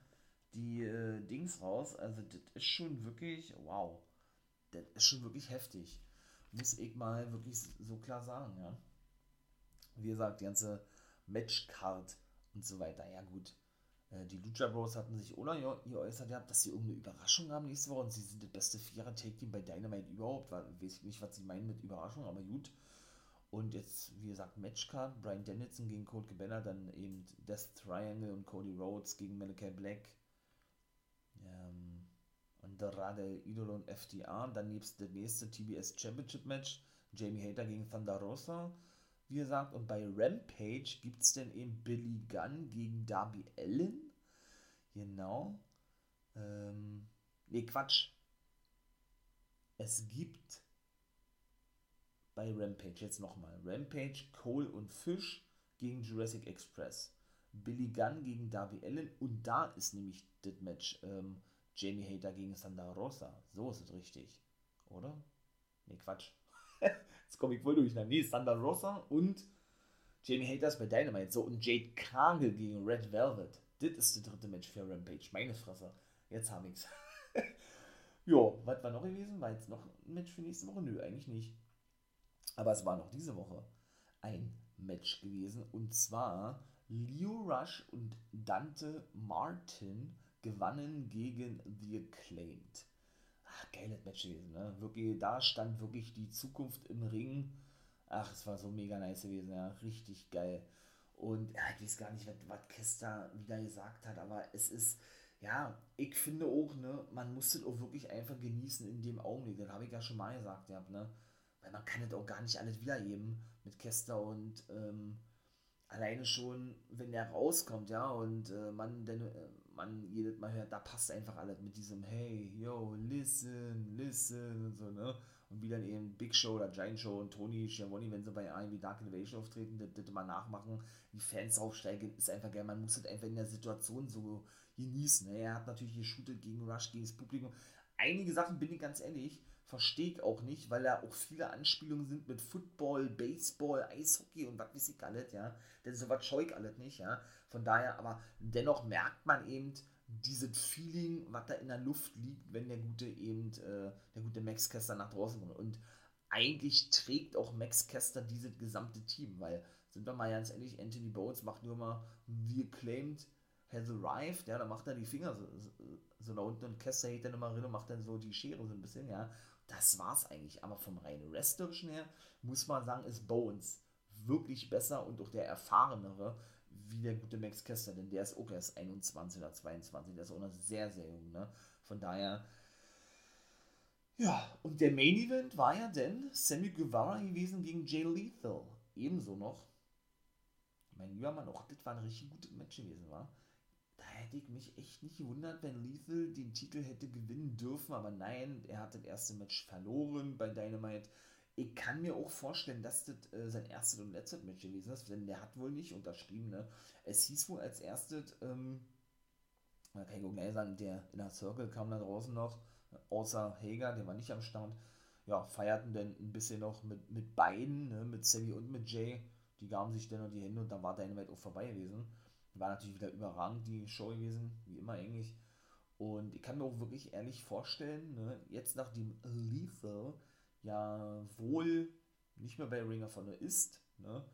Speaker 1: die äh, Dings raus. Also, das ist schon wirklich, wow, das ist schon wirklich heftig. Muss ich mal wirklich so klar sagen, ja. Wie gesagt, die ganze Matchcard und so weiter, ja gut äh, die Lucha Bros hatten sich oder geäußert gehabt, dass sie irgendeine Überraschung haben nächste Woche und sie sind das beste Vierer-Take-Team bei Dynamite überhaupt. Weiß ich nicht, was sie meinen mit Überraschung, aber gut. Und jetzt, wie gesagt, Matchcard, Brian Dennison gegen Cold Cabana, dann eben Death Triangle und Cody Rhodes gegen Malachi Black. Ähm, Andrade, Idol und FDR. Dann nebst das nächste TBS Championship Match, Jamie Hater gegen Thunder Rosa wie gesagt. Und bei Rampage gibt es dann eben Billy Gunn gegen Darby Allen. Genau. Ähm, ne, Quatsch. Es gibt bei Rampage jetzt nochmal Rampage, Cole und Fish gegen Jurassic Express. Billy Gunn gegen Darby Allen und da ist nämlich das Match ähm, Jamie Hater gegen Sandra Rosa. So ist es richtig. Oder? Ne, Quatsch. *laughs* Jetzt komme ich voll durch. Nee, Thunder Rosa und Jamie Haters bei Dynamite. So, und Jade Cargill gegen Red Velvet. Das ist das dritte Match für Rampage. Meine Fresse. Jetzt habe ich's. *laughs* jo, was war noch gewesen? War jetzt noch ein Match für nächste Woche? Nö, eigentlich nicht. Aber es war noch diese Woche ein Match gewesen. Und zwar Leo Rush und Dante Martin gewannen gegen The Acclaimed geiles Match gewesen, ne? Wirklich, da stand wirklich die Zukunft im Ring. Ach, es war so mega nice gewesen, ja, richtig geil. Und ja, ich weiß gar nicht, was, Kester wieder gesagt hat, aber es ist, ja, ich finde auch, ne, man muss das auch wirklich einfach genießen in dem Augenblick. Das habe ich ja schon mal gesagt, ja, ne? Weil man kann das auch gar nicht alles wiedergeben mit Kester und ähm, alleine schon, wenn der rauskommt, ja, und äh, man denn, äh, man jedes Mal hört, da passt einfach alles mit diesem Hey, yo, listen, listen und so, ne? Und wie dann eben Big Show oder Giant Show und Tony Schiavone, wenn sie bei AEW Dark Innovation auftreten, das, das mal nachmachen, die Fans aufsteigen, ist einfach geil. Man muss das einfach in der Situation so genießen. Ne? Er hat natürlich geshootet gegen Rush, gegen das Publikum. Einige Sachen, bin ich ganz ehrlich, verstehe ich auch nicht, weil da auch viele Anspielungen sind mit Football, Baseball, Eishockey und was weiß ich alles, ja. Denn sowas scheue ich alles nicht, ja. Von daher, aber dennoch merkt man eben dieses Feeling, was da in der Luft liegt, wenn der gute eben, äh, der gute Max Kester nach draußen kommt. Und eigentlich trägt auch Max Kester dieses gesamte Team, weil, sind wir mal ganz ehrlich, Anthony Bowles macht nur mal, wie claimed, has arrived, ja, da macht er die Finger so, so, so da unten und Kester hält dann immer rein und macht dann so die Schere so ein bisschen, ja. Das war's eigentlich. Aber vom rein wrestlerischen her muss man sagen, ist Bones wirklich besser und auch der erfahrenere wie der gute Max Kester, denn der ist auch erst 21 oder 22, der ist auch noch sehr, sehr jung, ne? Von daher, ja, und der Main Event war ja denn Sammy Guevara gewesen gegen Jay Lethal. Ebenso noch. Mein lieber Mann, auch das war ein richtig gutes Match gewesen, war hätte ich mich echt nicht gewundert, wenn Lethal den Titel hätte gewinnen dürfen, aber nein, er hat das erste Match verloren bei Dynamite. Ich kann mir auch vorstellen, dass das äh, sein erstes und letztes Match gewesen ist, denn der hat wohl nicht unterschrieben. Ne? Es hieß wohl als erstes, ähm, da kann ich auch gleich sagen, der Inner Circle kam da draußen noch, außer Hager, der war nicht am Start. Ja, feierten dann ein bisschen noch mit, mit beiden, ne? mit Sammy und mit Jay. Die gaben sich dann noch die Hände und dann war Dynamite auch vorbei gewesen. War natürlich wieder überragend, die Show gewesen, wie immer eigentlich. Und ich kann mir auch wirklich ehrlich vorstellen, ne, jetzt nachdem Lethal ja wohl nicht mehr bei Ring of Honor ist, ne,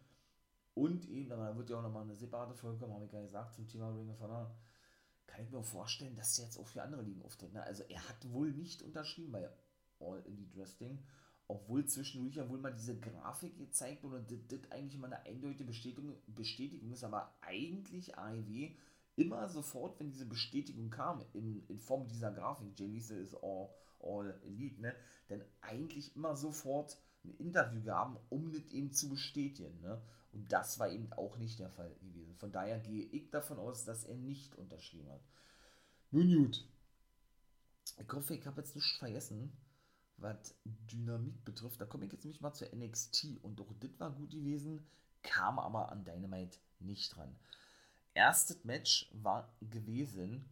Speaker 1: und eben, da wird ja auch nochmal eine separate Folge kommen, habe ich ja gesagt, zum Thema Ring of Honor, kann ich mir auch vorstellen, dass der jetzt auch für andere Ligen auftritt. Ne? Also er hat wohl nicht unterschrieben bei All Indie Wrestling obwohl zwischendurch ja wohl mal diese Grafik gezeigt wurde und das eigentlich immer eine eindeutige Bestätigung, Bestätigung ist, aber eigentlich AEW immer sofort, wenn diese Bestätigung kam, in, in Form dieser Grafik, Jay Lisa ist all, All Elite, ne? Denn eigentlich immer sofort ein Interview gaben, um das eben zu bestätigen, ne? Und das war eben auch nicht der Fall gewesen. Von daher gehe ich davon aus, dass er nicht unterschrieben hat. Nun gut. Ich hoffe, ich habe jetzt nichts vergessen, was Dynamit betrifft. Da komme ich jetzt nämlich mal zur NXT und auch das war gut gewesen, kam aber an Dynamite nicht dran. Erstes Match war gewesen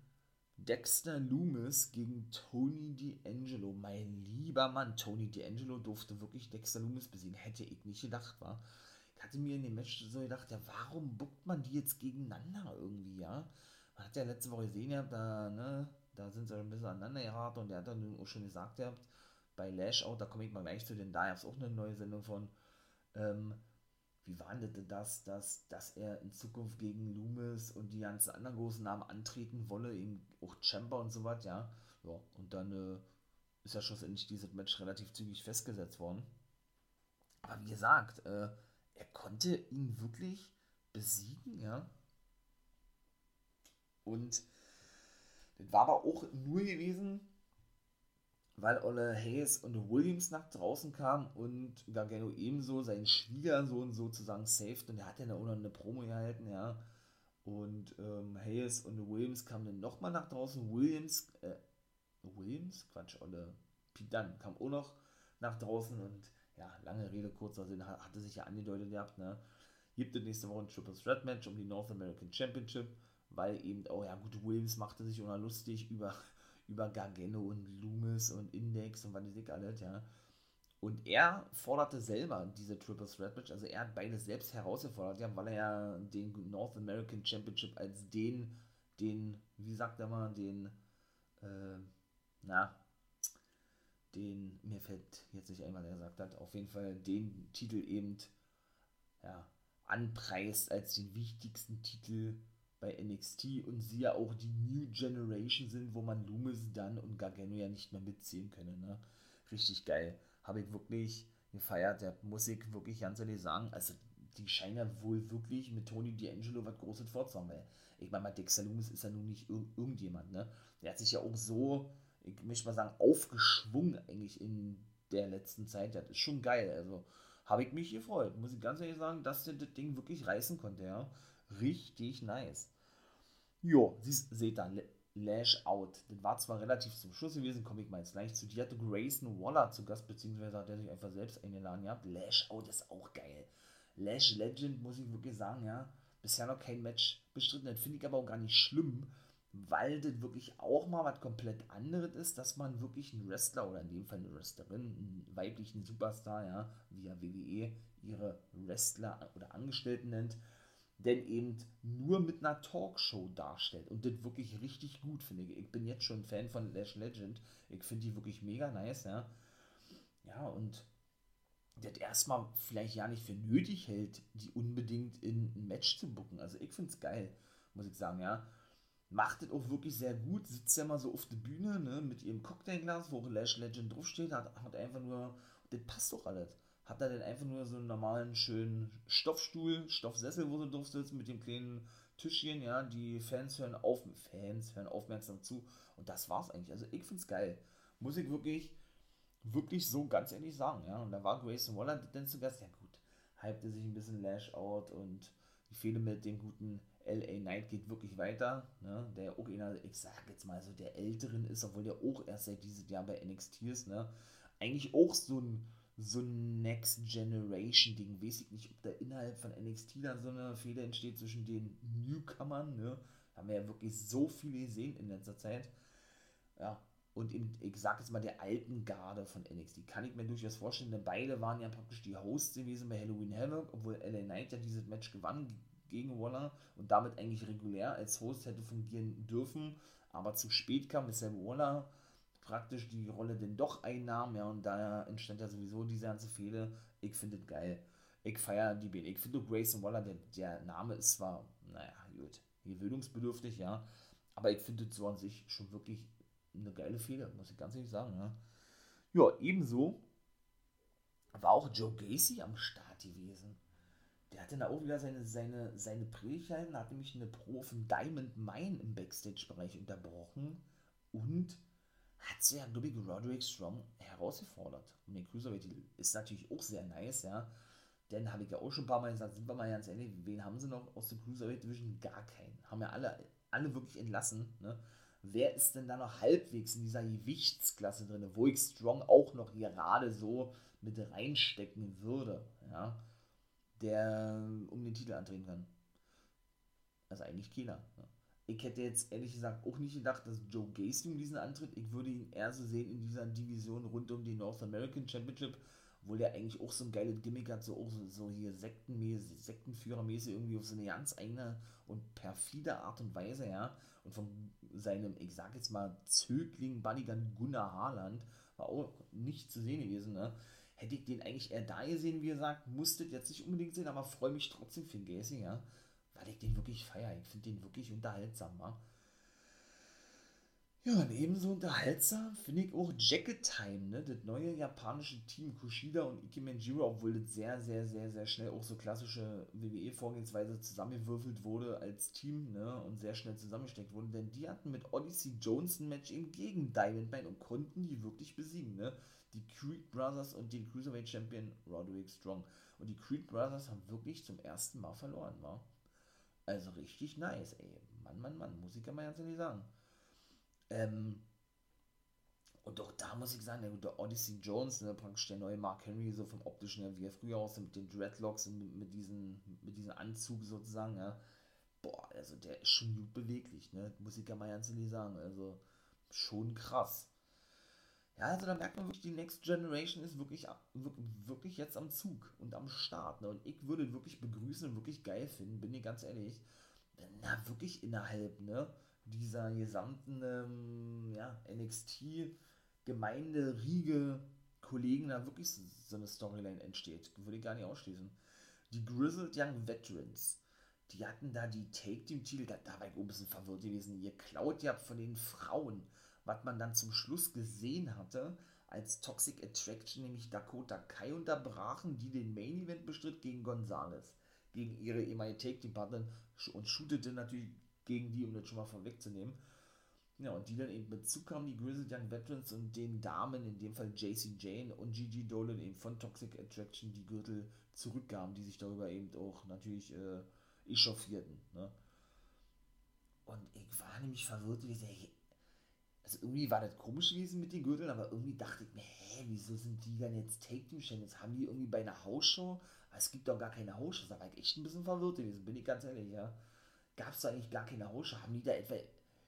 Speaker 1: Dexter Loomis gegen Tony D'Angelo. Mein lieber Mann, Tony D'Angelo durfte wirklich Dexter Loomis besiegen. Hätte ich nicht gedacht, war. Ich hatte mir in dem Match so gedacht, ja, warum buckt man die jetzt gegeneinander irgendwie, ja? Man hat ja letzte Woche gesehen, ja, da, ne, da sind sie ein bisschen aneinander geraten und der hat dann auch schon gesagt, ja, bei Lash Out, da komme ich mal gleich zu, denn da auch eine neue Sendung von, ähm, wie war denn das, dass, dass er in Zukunft gegen Loomis und die ganzen anderen großen Namen antreten wolle, eben auch Chamber und so was, ja. Ja, und dann äh, ist ja schlussendlich dieses Match relativ zügig festgesetzt worden. Aber wie gesagt, äh, er konnte ihn wirklich besiegen, ja. Und das war aber auch nur gewesen, weil Olle Hayes und Williams nach draußen kamen und Gargano ebenso seinen Schwiegersohn sozusagen saved und er hat ja auch noch eine Promo gehalten, ja. Und ähm, Hayes und Williams kamen dann nochmal nach draußen. Williams, äh, Williams? Quatsch, Olle Dunn kam auch noch nach draußen und ja, lange Rede, kurzer Sinn, hatte sich ja angedeutet gehabt, ne. Gibt es nächste Woche ein Triple Threat Match um die North American Championship, weil eben, oh ja gut, Williams machte sich auch lustig über über Gargano und Loomis und Index und was weiß ich alles, ja. Und er forderte selber diese Triple Threat Match, also er hat beides selbst herausgefordert, ja, weil er ja den North American Championship als den, den, wie sagt er mal, den, äh, na, den, mir fällt jetzt nicht ein, was er gesagt hat, auf jeden Fall den Titel eben, ja, anpreist als den wichtigsten Titel bei NXT und sie ja auch die New Generation sind, wo man Loomis dann und Gargano ja nicht mehr mitziehen können. Ne? Richtig geil. Habe ich wirklich gefeiert. Der muss ich wirklich ganz ehrlich sagen, also die scheinen ja wohl wirklich mit Tony D'Angelo was Großes vorzuhaben, ich meine, Dexter Loomis ist ja nun nicht ir irgendjemand, ne? Der hat sich ja auch so, ich möchte mal sagen, aufgeschwungen eigentlich in der letzten Zeit. Das ist schon geil. Also habe ich mich gefreut, muss ich ganz ehrlich sagen, dass der das Ding wirklich reißen konnte, ja. Richtig nice. Jo, seht da, Lash Out. Das war zwar relativ zum Schluss gewesen, komme ich mal jetzt gleich zu. Die hatte Grayson Waller zu Gast, beziehungsweise hat er sich einfach selbst eingeladen gehabt. Lash Out ist auch geil. Lash Legend, muss ich wirklich sagen, ja. Bisher noch kein Match bestritten. Das finde ich aber auch gar nicht schlimm, weil das wirklich auch mal was komplett anderes ist, dass man wirklich einen Wrestler oder in dem Fall eine Wrestlerin, einen weiblichen Superstar, ja, ja WWE ihre Wrestler oder Angestellten nennt, denn eben nur mit einer Talkshow darstellt und das wirklich richtig gut finde ich. Ich bin jetzt schon Fan von Lash Legend. Ich finde die wirklich mega nice, ja. Ja, und das erstmal vielleicht ja nicht für nötig hält, die unbedingt in ein Match zu bucken. Also ich finde es geil, muss ich sagen, ja. Macht das auch wirklich sehr gut, sitzt ja mal so auf der Bühne, ne, mit ihrem Cocktailglas, wo Lash Legend draufsteht, hat, hat einfach nur, das passt doch alles hat er denn einfach nur so einen normalen, schönen Stoffstuhl, Stoffsessel, wo sie drauf sitzen, mit dem kleinen Tischchen, ja, die Fans hören auf, Fans hören aufmerksam zu und das war's eigentlich. Also ich find's geil. Muss ich wirklich, wirklich so ganz ehrlich sagen, ja. Und da war Grayson Waller denn zu Gast, ja gut, hypte sich ein bisschen Lash out und die Fehler mit dem guten LA Knight geht wirklich weiter, ne, der auch einer, ich sag jetzt mal so, der Älteren ist, obwohl der auch erst seit diesem Jahr bei NXT ist, ne, eigentlich auch so ein so ein Next Generation Ding. Weiß ich nicht, ob da innerhalb von NXT da so eine Fehler entsteht zwischen den Newcomern, ne? Haben wir ja wirklich so viele gesehen in letzter Zeit. Ja, und in, ich sag jetzt mal der alten Garde von NXT. Kann ich mir durchaus vorstellen, denn beide waren ja praktisch die Hosts gewesen bei Halloween Havoc, obwohl LA Knight ja dieses Match gewann gegen Waller und damit eigentlich regulär als Host hätte fungieren dürfen, aber zu spät kam, weshalb Waller praktisch die Rolle denn doch einnahm, ja, und daher entstand ja sowieso diese ganze Fehde. Ich finde es geil. Ich feiere die Band. Ich finde Grayson Waller, der, der Name ist zwar, naja, gut, gewöhnungsbedürftig, ja, aber ich finde es so an sich schon wirklich eine geile Fehde, muss ich ganz ehrlich sagen, ja. Ja, ebenso war auch Joe Gacy am Start gewesen. Der hatte da auch wieder seine, seine, seine Predigt hat nämlich eine Pro von Diamond Mine im Backstage-Bereich unterbrochen und hat sie ja, glaube ich, Roderick Strong herausgefordert. Und den Cruiserweight-Titel ist natürlich auch sehr nice, ja. Denn habe ich ja auch schon ein paar Mal gesagt, sind wir mal ganz ehrlich, wen haben sie noch aus der Cruiserweight Division? Gar keinen. Haben ja alle, alle wirklich entlassen, ne? Wer ist denn da noch halbwegs in dieser Gewichtsklasse drin, wo ich Strong auch noch gerade so mit reinstecken würde, ja, der um den Titel antreten kann? Also eigentlich keiner. Ja. Ich hätte jetzt ehrlich gesagt auch nicht gedacht, dass Joe Gacy um diesen antritt. Ich würde ihn eher so sehen in dieser Division rund um die North American Championship, obwohl der eigentlich auch so ein geiles Gimmick hat, so auch so, so hier Sektenmäßig, Sektenführermäßig irgendwie auf so eine ganz eigene und perfide Art und Weise, ja. Und von seinem, ich sag jetzt mal, Zögling Bunnygun Gunnar Harland war auch nicht zu sehen gewesen, ne. Hätte ich den eigentlich eher da gesehen, wie gesagt, musste jetzt nicht unbedingt sehen, aber freue mich trotzdem für Gacy, ja weil ich den wirklich feiere. Ich finde den wirklich unterhaltsam. Wa? Ja, und ebenso unterhaltsam finde ich auch Jacket Time, ne? das neue japanische Team Kushida und Ike Manjiro, obwohl das sehr, sehr, sehr, sehr schnell auch so klassische WWE-Vorgehensweise zusammengewürfelt wurde als Team ne? und sehr schnell zusammengesteckt wurde, denn die hatten mit Odyssey Jones ein Match eben gegen Diamond Mine und konnten die wirklich besiegen. Ne? Die Creed Brothers und den Cruiserweight Champion Roderick Strong. Und die Creed Brothers haben wirklich zum ersten Mal verloren, war. Also richtig nice, ey. Mann, Mann, Mann, muss ich ja mal ganz ehrlich sagen. Ähm, und auch da muss ich sagen, der, der Odyssey Jones, ne, praktisch der neue Mark Henry, so vom optischen wie er früher aussah, mit den Dreadlocks und mit, mit, diesen, diesem Anzug sozusagen, ja. Boah, also der ist schon gut beweglich, ne, muss ich ja mal ganz ehrlich sagen. Also schon krass. Ja, also da merkt man wirklich, die Next Generation ist wirklich, wirklich jetzt am Zug und am Start. Ne? Und ich würde wirklich begrüßen und wirklich geil finden, bin ich ganz ehrlich, wenn da wirklich innerhalb ne, dieser gesamten ähm, ja, NXT-Gemeinde, Riege, Kollegen da wirklich so eine Storyline entsteht. Würde ich gar nicht ausschließen. Die Grizzled Young Veterans, die hatten da die Take-Team-Titel, da, da war ich ein bisschen verwirrt gewesen. Ihr klaut ja von den Frauen was man dann zum Schluss gesehen hatte, als Toxic Attraction nämlich Dakota Kai unterbrachen, die den Main Event bestritt gegen Gonzalez, gegen ihre ehemalige Take Team Partnerin und shootete natürlich gegen die, um das schon mal vorwegzunehmen. Ja, und die dann eben Bezug haben, die Grizzled Young Veterans und den Damen, in dem Fall JC Jane und Gigi Dolan eben von Toxic Attraction die Gürtel zurückgaben, die sich darüber eben auch natürlich äh, echauffierten. Ne? Und ich war nämlich verwirrt, wie hey, also irgendwie war das komisch gewesen mit den Gürteln, aber irgendwie dachte ich mir, hä, wieso sind die dann jetzt Take-Team-Champions? Haben die irgendwie bei einer Hausshow? Es gibt doch gar keine Hausshow. Da war ich echt ein bisschen verwirrt gewesen, bin ich ganz ehrlich, ja. Gab es da eigentlich gar keine Hausshow? Haben die da etwa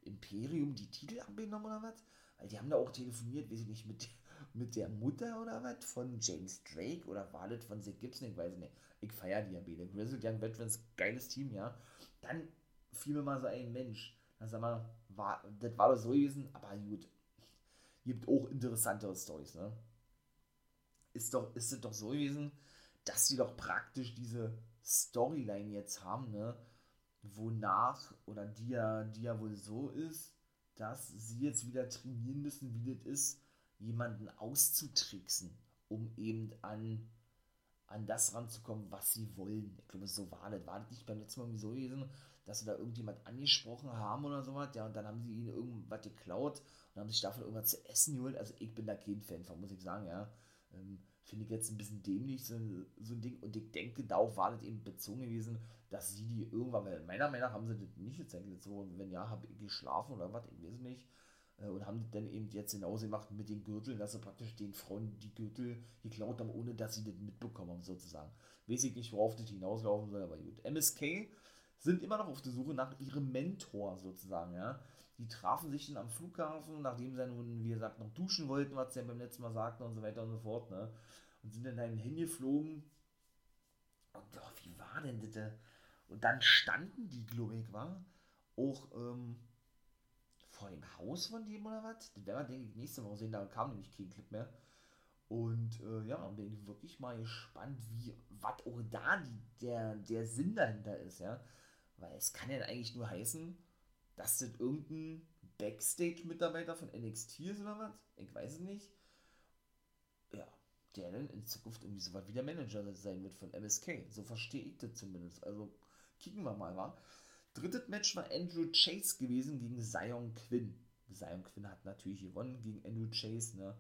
Speaker 1: Imperium die Titel abgenommen oder was? Weil die haben da auch telefoniert, weiß ich nicht, mit, *laughs* mit der Mutter oder was? Von James Drake oder war das von Zach Gibson? Ich weiß nicht. Ich feiere die ja beide. Grizzled Young Veterans, geiles Team, ja. Dann fiel mir mal so ein Mensch. Dann sag mal, war, das war doch so gewesen, aber gut. Gibt auch interessantere Stories, ne? Ist doch, ist es doch so gewesen, dass sie doch praktisch diese Storyline jetzt haben, ne? Wonach, oder die ja, die ja wohl so ist, dass sie jetzt wieder trainieren müssen, wie das ist, jemanden auszutricksen, um eben an, an das ranzukommen, was sie wollen. Ich glaube, so war das. War das nicht beim letzten Mal so gewesen, dass sie da irgendjemand angesprochen haben oder sowas, ja, und dann haben sie ihnen irgendwas geklaut und haben sich davon irgendwas zu essen geholt. Also ich bin da kein Fan von, muss ich sagen, ja. Ähm, Finde ich jetzt ein bisschen dämlich, so, so ein Ding. Und ich denke, darauf war das eben bezogen gewesen, dass sie die irgendwann, weil meiner Meinung nach haben sie das nicht gezeigt. So, wenn ja, habe ich geschlafen oder was, ich weiß nicht. Äh, und haben das dann eben jetzt genauso gemacht mit den Gürteln, dass sie praktisch den Frauen die Gürtel geklaut haben, ohne dass sie das mitbekommen haben, sozusagen. Weiß ich nicht, worauf das hinauslaufen soll, aber gut. MSK sind immer noch auf der Suche nach ihrem Mentor sozusagen, ja. Die trafen sich dann am Flughafen, nachdem sie nun, wie gesagt, noch duschen wollten, was sie ja beim letzten Mal sagten und so weiter und so fort, ne. Und sind dann dahin hingeflogen. Und oh, wie war denn das? Und dann standen die, glaube ich, war auch ähm, vor dem Haus von dem oder was? Das werden wir, denke ich, nächste Woche sehen, da kam nämlich kein Clip mehr. Und äh, ja, bin ich wirklich mal gespannt, wie, was auch da die, der, der Sinn dahinter ist, ja. Weil es kann ja eigentlich nur heißen, dass das irgendein Backstage-Mitarbeiter von NXT ist oder was? Ich weiß es nicht. Ja, der dann in Zukunft irgendwie so was wie der Manager sein wird von MSK. So verstehe ich das zumindest. Also, kicken wir mal, wa? Drittes Match war Andrew Chase gewesen gegen Zion Quinn. Zion Quinn hat natürlich gewonnen gegen Andrew Chase, ne?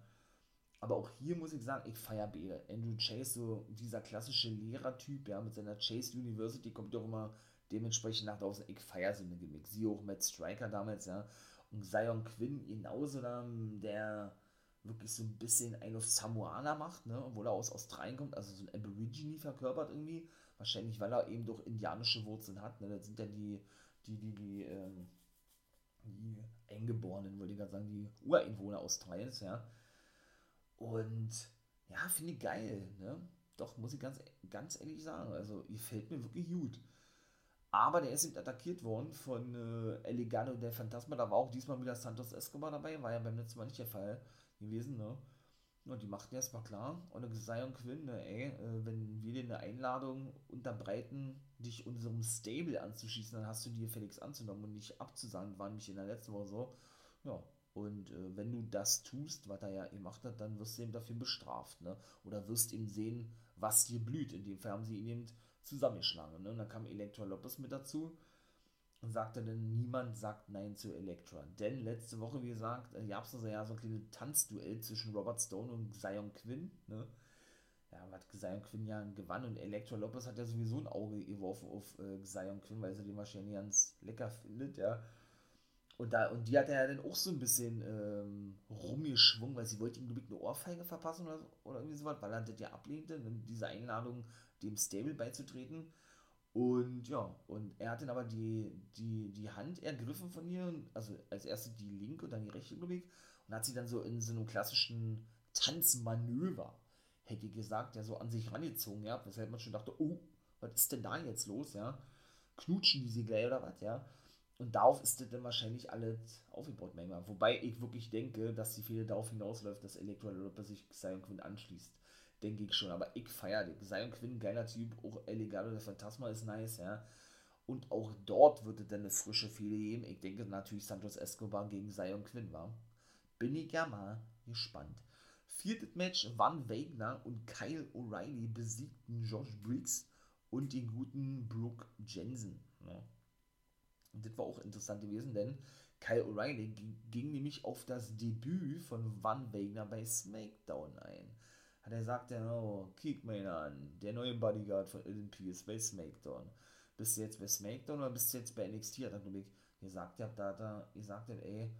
Speaker 1: Aber auch hier muss ich sagen, ich feiere beide. Andrew Chase, so dieser klassische Lehrertyp, ja, mit seiner Chase University kommt doch immer dementsprechend nach draußen. Ich feiere so eine Gimmick. Sie auch mit Striker damals, ja. Und Zion Quinn genauso dann, der wirklich so ein bisschen ein auf Samoaner macht, ne, obwohl er aus Australien kommt, also so ein Aborigine verkörpert irgendwie. Wahrscheinlich, weil er eben doch indianische Wurzeln hat, ne. Das sind ja die, die, die, die, ähm, die Eingeborenen, wollte ich gerade sagen, die Ureinwohner Australiens, ja. Und ja, finde ich geil, ne? Doch, muss ich ganz, ganz ehrlich sagen. Also, ihr fällt mir wirklich gut. Aber der ist eben attackiert worden von äh, Elegano der Phantasma. Da war auch diesmal wieder Santos Escobar dabei. War ja beim letzten Mal nicht der Fall gewesen, ne? Und die machten erstmal klar. Und dann Zion Quinn, ne, ey, äh, wenn wir dir eine Einladung unterbreiten, dich unserem Stable anzuschießen, dann hast du dir Felix anzunehmen und nicht abzusagen. War nämlich in der letzten Woche so. Ja, und äh, wenn du das tust, was er ja gemacht hat, dann wirst du eben dafür bestraft, ne? Oder wirst eben sehen, was dir blüht. In dem Fall haben sie ihn eben zusammengeschlagen. Ne? Und dann kam Elektra Lopez mit dazu und sagte dann, niemand sagt Nein zu Elektra. Denn letzte Woche, wie gesagt, äh, gab es also ja so ein kleines Tanzduell zwischen Robert Stone und Zion Quinn. Ne? Ja, hat Zion Quinn ja gewann und Elektra Lopez hat ja sowieso ein Auge geworfen auf äh, Zion Quinn, weil sie den wahrscheinlich ganz lecker findet, ja. Und, da, und die hat er ja dann auch so ein bisschen ähm, rumgeschwungen, weil sie wollte ihm, eine Ohrfeige verpassen oder, oder irgendwie sowas, weil er das ja ablehnte, ne, diese Einladung dem Stable beizutreten. Und ja, und er hat dann aber die, die, die Hand ergriffen von ihr, also als erste die linke und dann die rechte, glaube und hat sie dann so in so einem klassischen Tanzmanöver, hätte ich gesagt, ja, so an sich rangezogen, ja, weshalb man schon dachte, oh, was ist denn da jetzt los, ja? Knutschen die sie gleich oder was, ja? Und darauf ist das dann wahrscheinlich alles aufgebaut, manchmal. Wobei ich wirklich denke, dass die Fehler darauf hinausläuft, dass Electro Lopez sich Zion Quinn anschließt. Denke ich schon. Aber ich feiere den. Zion Quinn, geiler Typ. Auch El Legado der Phantasma ist nice, ja. Und auch dort wird es dann eine frische Fehler geben. Ich denke natürlich Santos Escobar gegen Zion Quinn war. Bin ich ja mal gespannt. Viertes Match, Van Wagner und Kyle O'Reilly besiegten Josh Briggs und den guten Brooke Jensen. Ja. Und das war auch interessant gewesen, denn Kyle O'Reilly ging, nämlich auf das Debüt von Van Wagner bei SmackDown ein. Hat er gesagt, oh, kick mal an, der neue Bodyguard von Eden Pierce bei SmackDown. Bist du jetzt bei SmackDown oder bist du jetzt bei NXT? Hat er, glaube ich, gesagt, ja, da, da, ihr sagt, ey,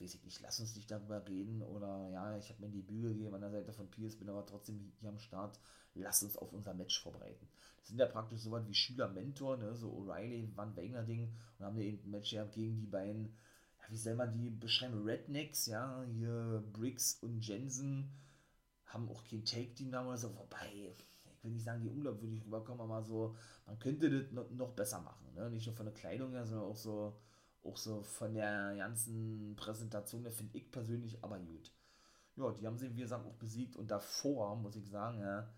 Speaker 1: weiß ich nicht, lass uns nicht darüber reden oder ja, ich habe mir die Bühne gegeben an der Seite von Pierce, bin aber trotzdem hier am Start, lass uns auf unser Match vorbereiten. Das sind ja praktisch so was wie Schüler-Mentor, ne, so O'Reilly, Van Wagner-Ding. Und haben eben ein Match gehabt gegen die beiden, ja, wie soll man die beschreiben, Rednecks, ja, hier Briggs und Jensen. Haben auch kein Take-Team-Namen oder so, wobei, ich will nicht sagen, die unglaubwürdig rüberkommen, aber so, man könnte das noch besser machen, ne, nicht nur von der Kleidung her, sondern auch so, auch so von der ganzen Präsentation, der finde ich persönlich aber gut. Ja, die haben sie, wie gesagt, auch besiegt und davor, muss ich sagen, ja,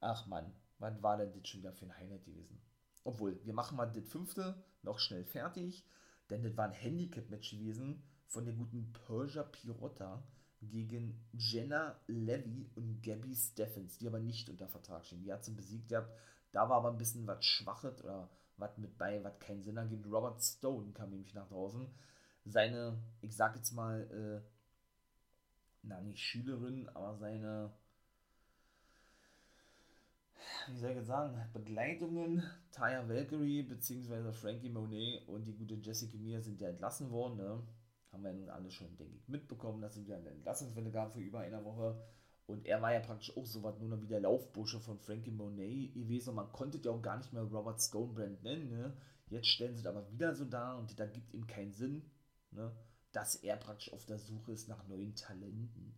Speaker 1: ach man, wann war denn das schon wieder für ein Highlight gewesen? Obwohl, wir machen mal das fünfte noch schnell fertig, denn das war ein Handicap-Match gewesen von der guten Persia Pirotta gegen Jenna Levy und Gabby Steffens, die aber nicht unter Vertrag stehen. Die hat sie besiegt gehabt. Da war aber ein bisschen was Schwaches oder was mit bei, was keinen Sinn ergibt. Robert Stone kam nämlich nach draußen. Seine, ich sag jetzt mal, äh, na nicht Schülerin, aber seine, wie soll ich jetzt sagen, Begleitungen, Taya Valkyrie bzw. Frankie Monet und die gute Jessica Mir sind ja entlassen worden. Ne? Haben wir nun alle schon, denke ich, mitbekommen, dass es wieder eine Entlassungswelle gab für über eine Woche. Und er war ja praktisch auch so was nur noch wie der Laufbursche von Frankie Monet gewesen. Man konnte ja auch gar nicht mehr Robert Stonebrand nennen. Ne? Jetzt stellen sie es aber wieder so dar und da gibt ihm keinen Sinn, ne? dass er praktisch auf der Suche ist nach neuen Talenten.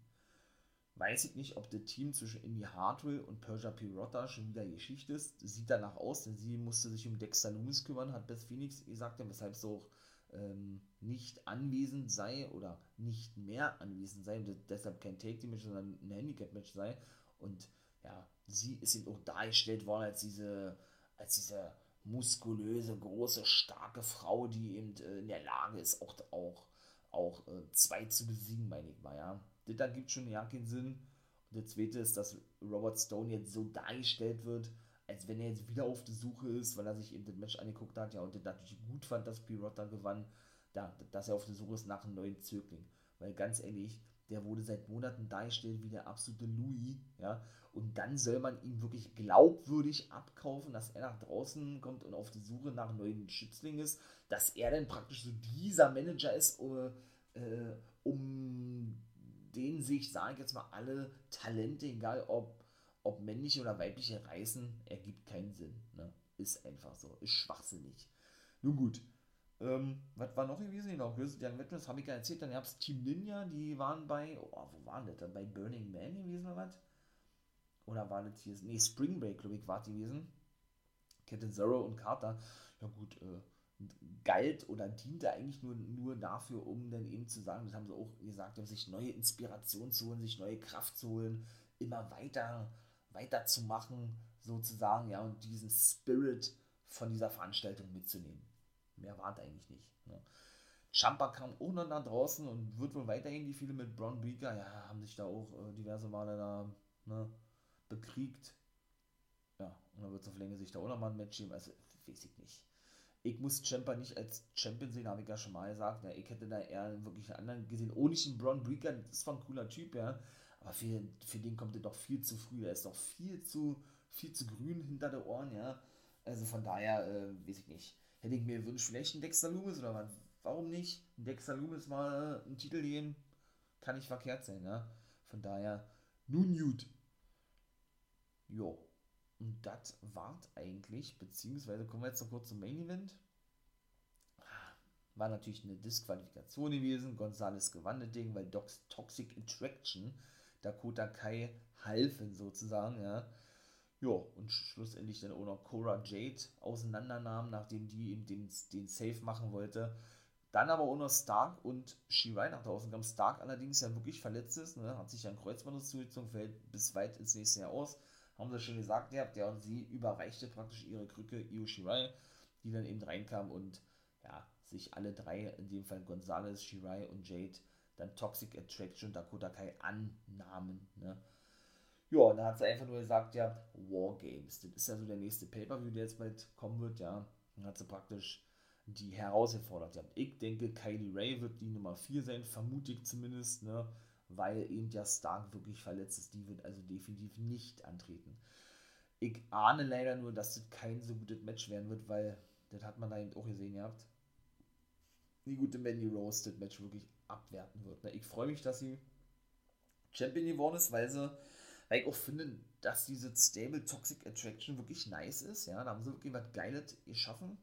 Speaker 1: Weiß ich nicht, ob das Team zwischen Indy Hartwell und Persia Pirotta schon wieder Geschichte ist. Sieht danach aus, denn sie musste sich um Dexter Loomis kümmern, hat Beth Phoenix gesagt, weshalb sie auch ähm, nicht anwesend sei oder nicht mehr anwesend sei und deshalb kein Take-Team-Match, sondern ein Handicap-Match sei. Und ja, sie ist eben auch dargestellt worden als diese, als diese muskulöse, große, starke Frau, die eben äh, in der Lage ist, auch, auch, auch äh, zwei zu besiegen, meine ich mal, ja. Das da gibt schon ja keinen Sinn. Und der zweite ist, dass Robert Stone jetzt so dargestellt wird, als wenn er jetzt wieder auf der Suche ist, weil er sich eben das Match angeguckt hat, ja, und das natürlich gut fand, dass Pirotta gewann, da, dass er auf der Suche ist nach einem neuen Zögling. Weil ganz ehrlich, der wurde seit Monaten dargestellt wie der absolute Louis, ja, und dann soll man ihn wirklich glaubwürdig abkaufen, dass er nach draußen kommt und auf die Suche nach neuen Schützlingen ist, dass er dann praktisch so dieser Manager ist, um, äh, um den sich, sage ich jetzt mal, alle Talente, egal ob, ob männliche oder weibliche, reißen, ergibt keinen Sinn. Ne? Ist einfach so, ist schwachsinnig. Nun gut, ähm, was war noch gewesen? Genau, Grizzly Young Veterans habe ich ja erzählt. Dann gab es Team Ninja, die waren bei, oh, wo waren das dann? Bei Burning Man gewesen oder was? Oder war das hier? Nee, Spring Break, glaube ich, war die gewesen. Captain Zero und Carter. Ja, gut, äh, galt oder diente eigentlich nur, nur dafür, um dann eben zu sagen, das haben sie auch gesagt, um sich neue Inspiration zu holen, sich neue Kraft zu holen, immer weiter, weiter zu machen, sozusagen, ja, und diesen Spirit von dieser Veranstaltung mitzunehmen. Mehr war es eigentlich nicht. Ne? Champa kam auch noch nach draußen und wird wohl weiterhin die viele mit Braun Breaker, ja, haben sich da auch äh, diverse Male da ne, bekriegt. Ja, und dann wird es auf Länge sich da auch nochmal ein Match geben, also weiß ich nicht. Ich muss Champa nicht als Champion sehen, habe ich ja schon mal gesagt. Ja, ich hätte da eher wirklich einen anderen gesehen. Ohne den Braun Breaker, das ist zwar ein cooler Typ, ja, aber für, für den kommt er doch viel zu früh. Er ist doch viel zu, viel zu grün hinter den Ohren, ja. Also von daher, äh, weiß ich nicht hätte ich mir gewünscht, vielleicht ein Dexter Loomis oder was. Warum nicht? Ein Dexter Loomis mal einen Titel gehen, kann nicht verkehrt sein, ne? Von daher, nun gut. Jo. Und das wart eigentlich, beziehungsweise kommen wir jetzt noch kurz zum Main Event. War natürlich eine Disqualifikation gewesen. Gonzales gewann das Ding, weil Docs Toxic Attraction Dakota Kai halfen sozusagen, ja. Ja, und schlussendlich dann auch noch Cora Jade auseinandernahm, nachdem die eben den, den Save machen wollte. Dann aber auch noch Stark und Shirai nach draußen kam. Stark allerdings ja wirklich verletzt ist, ne? hat sich ja ein Kreuzband zugezogen, fällt bis weit ins nächste Jahr aus. Haben sie schon gesagt, ja, der und sie überreichte praktisch ihre Krücke Io Shirai, die dann eben reinkam und ja, sich alle drei, in dem Fall Gonzalez, Shirai und Jade, dann Toxic Attraction Dakota Kai annahmen. Ne? Ja, und da hat sie einfach nur gesagt, ja, Wargames. Das ist ja so der nächste Pay-Per-View, der jetzt bald kommen wird, ja. Dann hat sie praktisch die herausgefordert. Ja. Ich denke, Kylie Ray wird die Nummer 4 sein, vermute ich zumindest, ne? Weil eben ja Stark wirklich verletzt ist. Die wird also definitiv nicht antreten. Ich ahne leider nur, dass das kein so gutes Match werden wird, weil das hat man da eben auch gesehen gehabt. Die gute Mandy Rose das Match wirklich abwerten wird. Ne? Ich freue mich, dass sie Champion geworden ist, weil sie weil ich auch finde, dass diese Stable Toxic Attraction wirklich nice ist. Ja, da haben sie wirklich was Geiles geschaffen.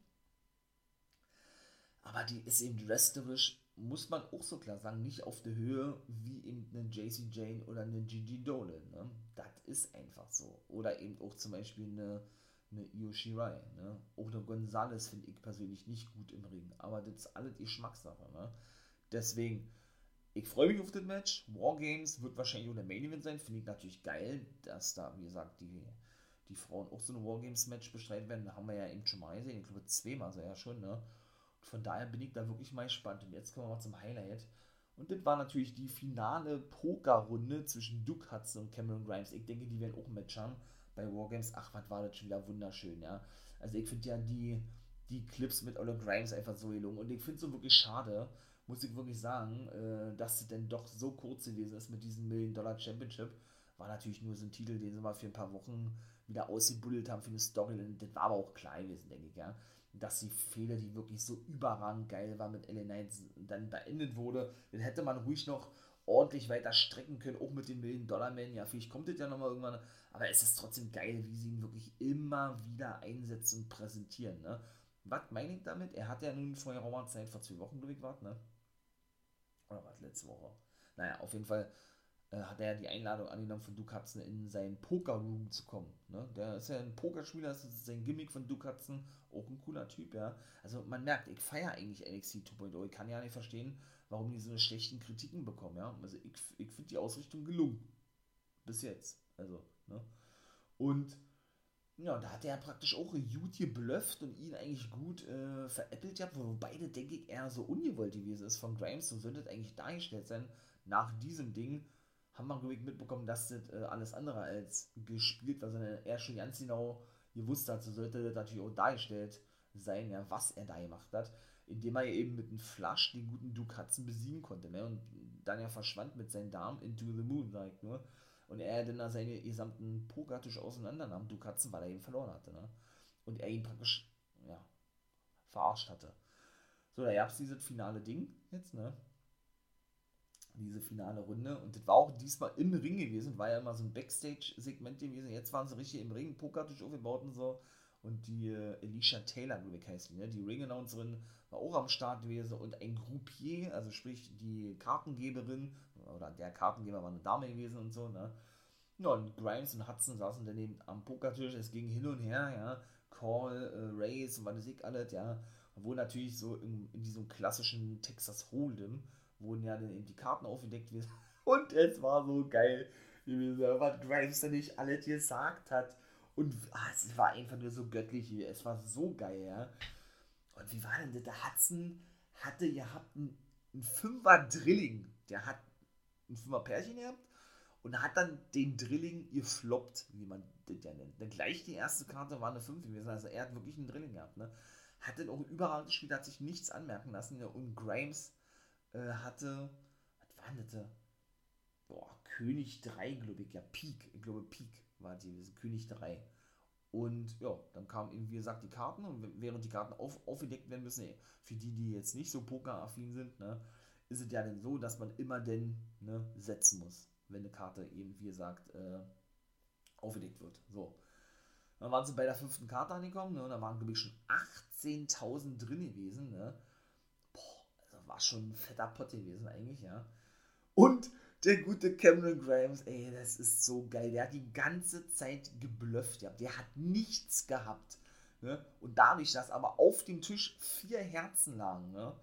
Speaker 1: Aber die ist eben wrestlerisch, muss man auch so klar sagen, nicht auf der Höhe wie eben eine JC Jane oder eine Gigi Dolan. Ne? Das ist einfach so. Oder eben auch zum Beispiel eine, eine Io Shirai. Ne? Auch eine Gonzales finde ich persönlich nicht gut im Ring. Aber das ist alles Geschmackssache. Ne? Deswegen ich freue mich auf das Match. Wargames wird wahrscheinlich auch der Main Event sein. Finde ich natürlich geil, dass da, wie gesagt, die, die Frauen auch so ein Wargames-Match bestreiten werden. Da haben wir ja eben schon mal gesehen. Ich glaube, zweimal so ja schon, ne? Und von daher bin ich da wirklich mal gespannt. Und jetzt kommen wir mal zum Highlight. Und das war natürlich die finale Pokerrunde zwischen Duke Hudson und Cameron Grimes. Ich denke, die werden auch ein Match haben bei Wargames. Ach, was war das schon wieder wunderschön, ja. Also ich finde ja die, die Clips mit Ola Grimes einfach so gelungen. Und ich finde es so wirklich schade, muss ich wirklich sagen, äh, dass sie denn doch so kurz gewesen ist mit diesem Million Dollar Championship. War natürlich nur so ein Titel, den sie mal für ein paar Wochen wieder ausgebuddelt haben für eine Story. Das war aber auch klar gewesen, denke ich, ja. Dass die Fehler, die wirklich so überragend geil war mit LA Knight, dann beendet wurde. Den hätte man ruhig noch ordentlich weiter strecken können, auch mit den Million Dollar Man. Ja, vielleicht kommt das ja nochmal irgendwann. Aber es ist trotzdem geil, wie sie ihn wirklich immer wieder einsetzen und präsentieren. Ne? Was meine ich damit? Er hat ja nun vor geraumer Zeit, vor zwei Wochen, glaube ich, war, ne? Oder was, letzte Woche? Naja, auf jeden Fall äh, hat er die Einladung angenommen von Hudson in seinen Poker-Room zu kommen. Ne? Der ist ja ein Pokerspieler, das ist sein Gimmick von Hudson. Auch ein cooler Typ, ja. Also man merkt, ich feiere eigentlich NXT 2.0. Ich kann ja nicht verstehen, warum die so eine schlechten Kritiken bekommen, ja. Also ich, ich finde die Ausrichtung gelungen. Bis jetzt. Also, ne? Und ja, da hat er praktisch auch gut geblufft und ihn eigentlich gut äh, veräppelt gehabt, wo beide, denke ich, eher so ungewollt gewesen ist von Grimes. So sollte es eigentlich dargestellt sein. Nach diesem Ding haben wir, glaube ich, mitbekommen, dass das äh, alles andere als gespielt war, sondern er schon ganz genau gewusst hat, so sollte das natürlich auch dargestellt sein, ja, was er da gemacht hat. indem er eben mit einem Flush den guten Hudson besiegen konnte, ne? Und dann er verschwand mit seinen Damen into the moon, sag ich nur. Und er dann da seine gesamten Pokertisch auseinandernahm, Duke Hudson, weil er ihn verloren hatte, ne? Und er ihn praktisch, ja, verarscht hatte. So, da gab es dieses finale Ding jetzt, ne? Diese finale Runde. Und das war auch diesmal im Ring gewesen, war ja immer so ein Backstage-Segment gewesen. Jetzt waren sie richtig im Ring, Pokertisch aufgebaut und so. Und die äh, Alicia Taylor, glaube ich, heißt die, ne? Die Ring-Announcerin war auch am Start gewesen und ein Groupier, also sprich die Kartengeberin oder der Kartengeber war eine Dame gewesen und so, ne? Ja, und Grimes und Hudson saßen daneben am Pokertisch, es ging hin und her, ja. Call, äh, Race und was weiß ich alles, ja. Wo natürlich so in, in diesem klassischen Texas Hold'em wurden ja dann eben die Karten aufgedeckt *laughs* und es war so geil gewesen, was Grimes dann nicht alles gesagt hat. Und ah, es war einfach nur so göttlich, es war so geil, ja. Und wie war denn das? Der Hudson hatte gehabt einen, einen Fünfer Drilling. Der hat ein Fünfer Pärchen gehabt und hat dann den Drilling gefloppt, wie man das ja nennt. Dann gleich die erste Karte war eine 5 gewesen, also er hat wirklich einen Drilling gehabt. Ne? Hat dann auch überall gespielt, hat sich nichts anmerken lassen. Ne? Und Grimes äh, hatte, was war denn das? Boah, König 3, glaube ich, ja, Peak, ich glaube Peak war die gewesen, König 3. Und ja, dann kamen eben, wie gesagt, die Karten und während die Karten auf, aufgedeckt werden müssen, für die, die jetzt nicht so pokeraffin sind, ne, ist es ja dann so, dass man immer denn ne, setzen muss, wenn eine Karte eben, wie gesagt, äh, aufgedeckt wird. So. Dann waren sie bei der fünften Karte angekommen, ne, und da waren, glaube ich, schon 18.000 drin gewesen. Ne. Boah, also war schon ein fetter Pott gewesen eigentlich, ja. Und der gute Cameron Grimes, ey, das ist so geil. Der hat die ganze Zeit geblufft. Ja. Der hat nichts gehabt. Ne? Und dadurch, dass aber auf dem Tisch vier Herzen lagen, ne,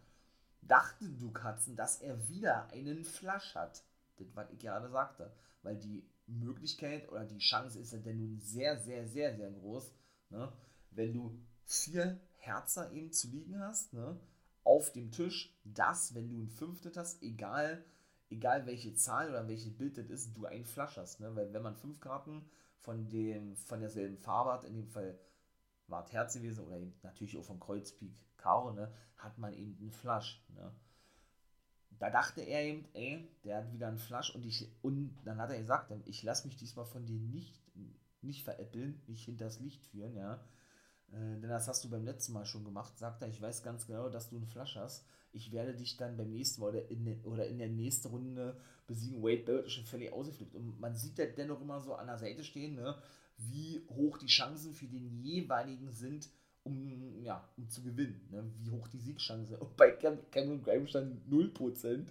Speaker 1: dachte du Katzen, dass er wieder einen Flash hat. Das, was ich gerade sagte. Weil die Möglichkeit oder die Chance ist ja denn nun sehr, sehr, sehr, sehr groß, ne? wenn du vier Herzer eben zu liegen hast, ne? auf dem Tisch, dass, wenn du ein fünftes hast, egal egal welche Zahl oder welches Bild das ist, du einen Flash hast. Ne? Weil wenn man fünf Karten von, dem, von derselben Farbe hat, in dem Fall war es Herz gewesen oder eben natürlich auch von Kreuzpik Karo, ne, hat man eben einen Flash. Ne? Da dachte er eben, ey, der hat wieder einen Flash und ich und dann hat er gesagt, ich lasse mich diesmal von dir nicht, nicht veräppeln, nicht hinters Licht führen, ja. Äh, denn das hast du beim letzten Mal schon gemacht, sagt er, ich weiß ganz genau, dass du einen Flash hast ich werde dich dann beim nächsten Mal oder in, oder in der nächsten Runde besiegen. Wade Barrett ist schon völlig ausgeflippt. Und man sieht ja dennoch immer so an der Seite stehen, ne, wie hoch die Chancen für den jeweiligen sind, um, ja, um zu gewinnen. Ne? Wie hoch die Siegchance. Und *laughs* bei Cam Cameron Graham stand 0%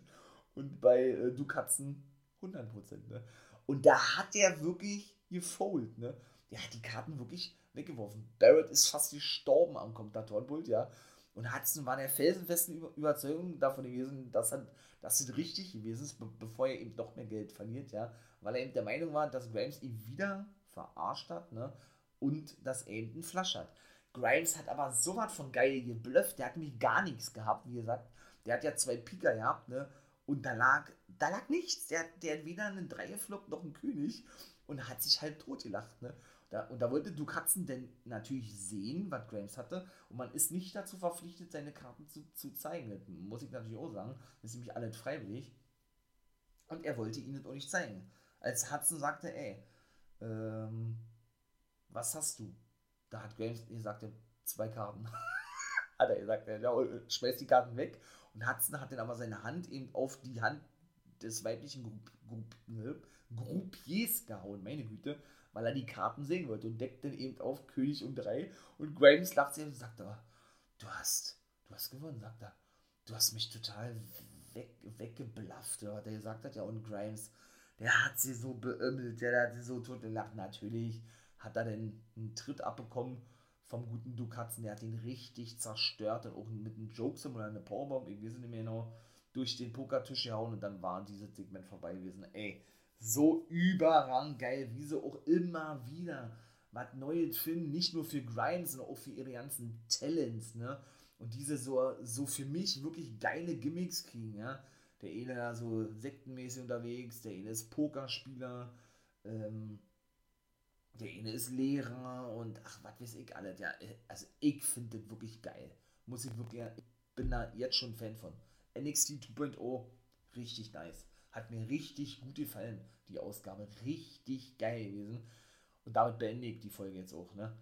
Speaker 1: und bei äh, Dukatzen 100%. Ne? Und da hat er wirklich gefold. Ne? Der hat die Karten wirklich weggeworfen. Barrett ist fast gestorben am Kommentatorenpult, ja. Und Hudson war der felsenfesten Überzeugung davon gewesen, dass er, dass es richtig gewesen ist, bevor er eben doch mehr Geld verliert, ja. Weil er eben der Meinung war, dass Grimes ihn wieder verarscht hat, ne? Und dass Flash hat. Grimes hat aber so was von geil geblufft, der hat nämlich gar nichts gehabt, wie gesagt. Der hat ja zwei Pika gehabt, ne? Und da lag, da lag nichts. Der, der hat weder einen Dreierflop noch einen König und hat sich halt totgelacht, ne? Da, und da wollte du Katzen denn natürlich sehen, was Grimes hatte. Und man ist nicht dazu verpflichtet, seine Karten zu, zu zeigen. Das muss ich natürlich auch sagen. Das ist nämlich alles freiwillig. Und er wollte ihnen das auch nicht zeigen. Als Hudson sagte, ey, ähm, was hast du? Da hat Grimes gesagt, zwei Karten. *laughs* hat er gesagt, ja, schmeißt die Karten weg. Und Hudson hat dann aber seine Hand eben auf die Hand des weiblichen Group, Group, ne, Groupiers gehauen, meine Güte weil er die Karten sehen wollte und deckt dann eben auf König und drei und Grimes lacht sich und sagt, oh, du hast, du hast gewonnen, sagt er. Du hast mich total weg, weggeblafft, ja, der gesagt hat, ja, und Grimes, der hat sie so beömmelt, der hat sie so tot gelacht. Natürlich hat er denn einen Tritt abbekommen vom guten Dukatzen, der hat ihn richtig zerstört und auch mit einem Jokesum oder einer Powerbomb, ich weiß nicht mehr genau, durch den Pokertisch gehauen und dann war dieses Segment vorbei gewesen. Ey, so überrang geil, wie sie auch immer wieder was Neues finden, nicht nur für Grimes, sondern auch für ihre ganzen Talents, ne? Und diese so, so für mich wirklich geile Gimmicks kriegen, ja. Der eine da so sektenmäßig unterwegs, der eine ist Pokerspieler, ähm, der eine ist Lehrer und ach, was weiß ich alles, ja. Also ich finde das wirklich geil. Muss ich wirklich, ich bin da jetzt schon Fan von. NXT 2.0, richtig nice. Hat mir richtig gut gefallen, die Ausgabe. Richtig geil gewesen. Und damit beende ich die Folge jetzt auch, ne?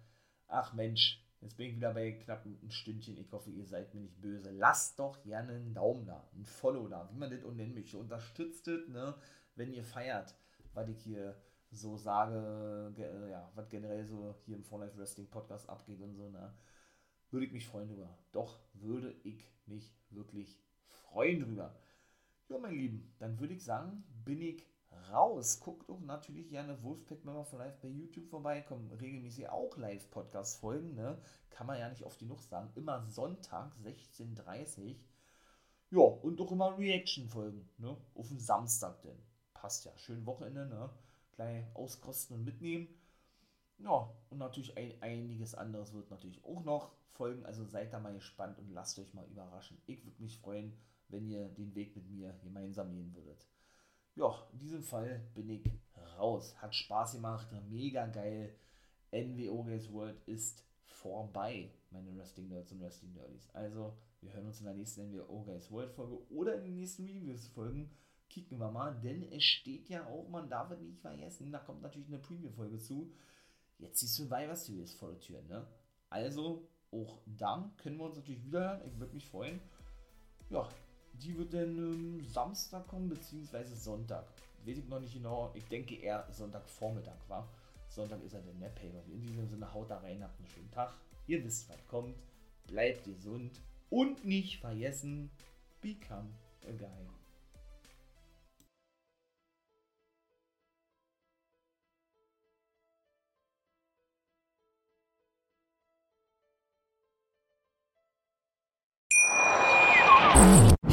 Speaker 1: Ach Mensch, jetzt bin ich wieder bei knapp einem Stündchen. Ich hoffe, ihr seid mir nicht böse. Lasst doch gerne einen Daumen da, ein Follow da, wie man das nennen möchte. Unterstützt es, ne? Wenn ihr feiert, was ich hier so sage, ja, was generell so hier im For Life Wrestling Podcast abgeht und so, ne? Würde ich mich freuen drüber. Doch, würde ich mich wirklich freuen drüber. Ja, mein Lieben, dann würde ich sagen, bin ich raus. Guckt auch natürlich gerne Wolfpack Member for Life bei YouTube vorbei. Kommen regelmäßig auch Live-Podcast-Folgen, ne? Kann man ja nicht oft genug sagen. Immer Sonntag, 16.30 Uhr. Ja, und auch immer Reaction-Folgen, ne? Auf den Samstag denn. Passt ja. Schön Wochenende, ne? Gleich auskosten und mitnehmen. Ja, und natürlich ein, einiges anderes wird natürlich auch noch folgen. Also seid da mal gespannt und lasst euch mal überraschen. Ich würde mich freuen, wenn ihr den Weg mit mir gemeinsam gehen würdet. Ja, in diesem Fall bin ich raus. Hat Spaß gemacht, mega geil. NWO Games World ist vorbei, meine Wrestling Nerds und Wrestling Nerdies. Also, wir hören uns in der nächsten NWO Guys World Folge oder in den nächsten Reviews Folgen. Kicken wir mal, denn es steht ja auch, man darf es nicht vergessen, da kommt natürlich eine Premium Folge zu. Jetzt die Survivor Series vor der Tür, ne? Also, auch dann können wir uns natürlich wieder hören. Ich würde mich freuen. Ja, die wird dann ähm, Samstag kommen, beziehungsweise Sonntag. Weiß ich noch nicht genau. Ich denke eher Sonntagvormittag, war. Sonntag ist er der der Paper. In diesem Sinne, haut da rein, habt einen schönen Tag. Ihr wisst, was kommt. Bleibt gesund und nicht vergessen, become a guy.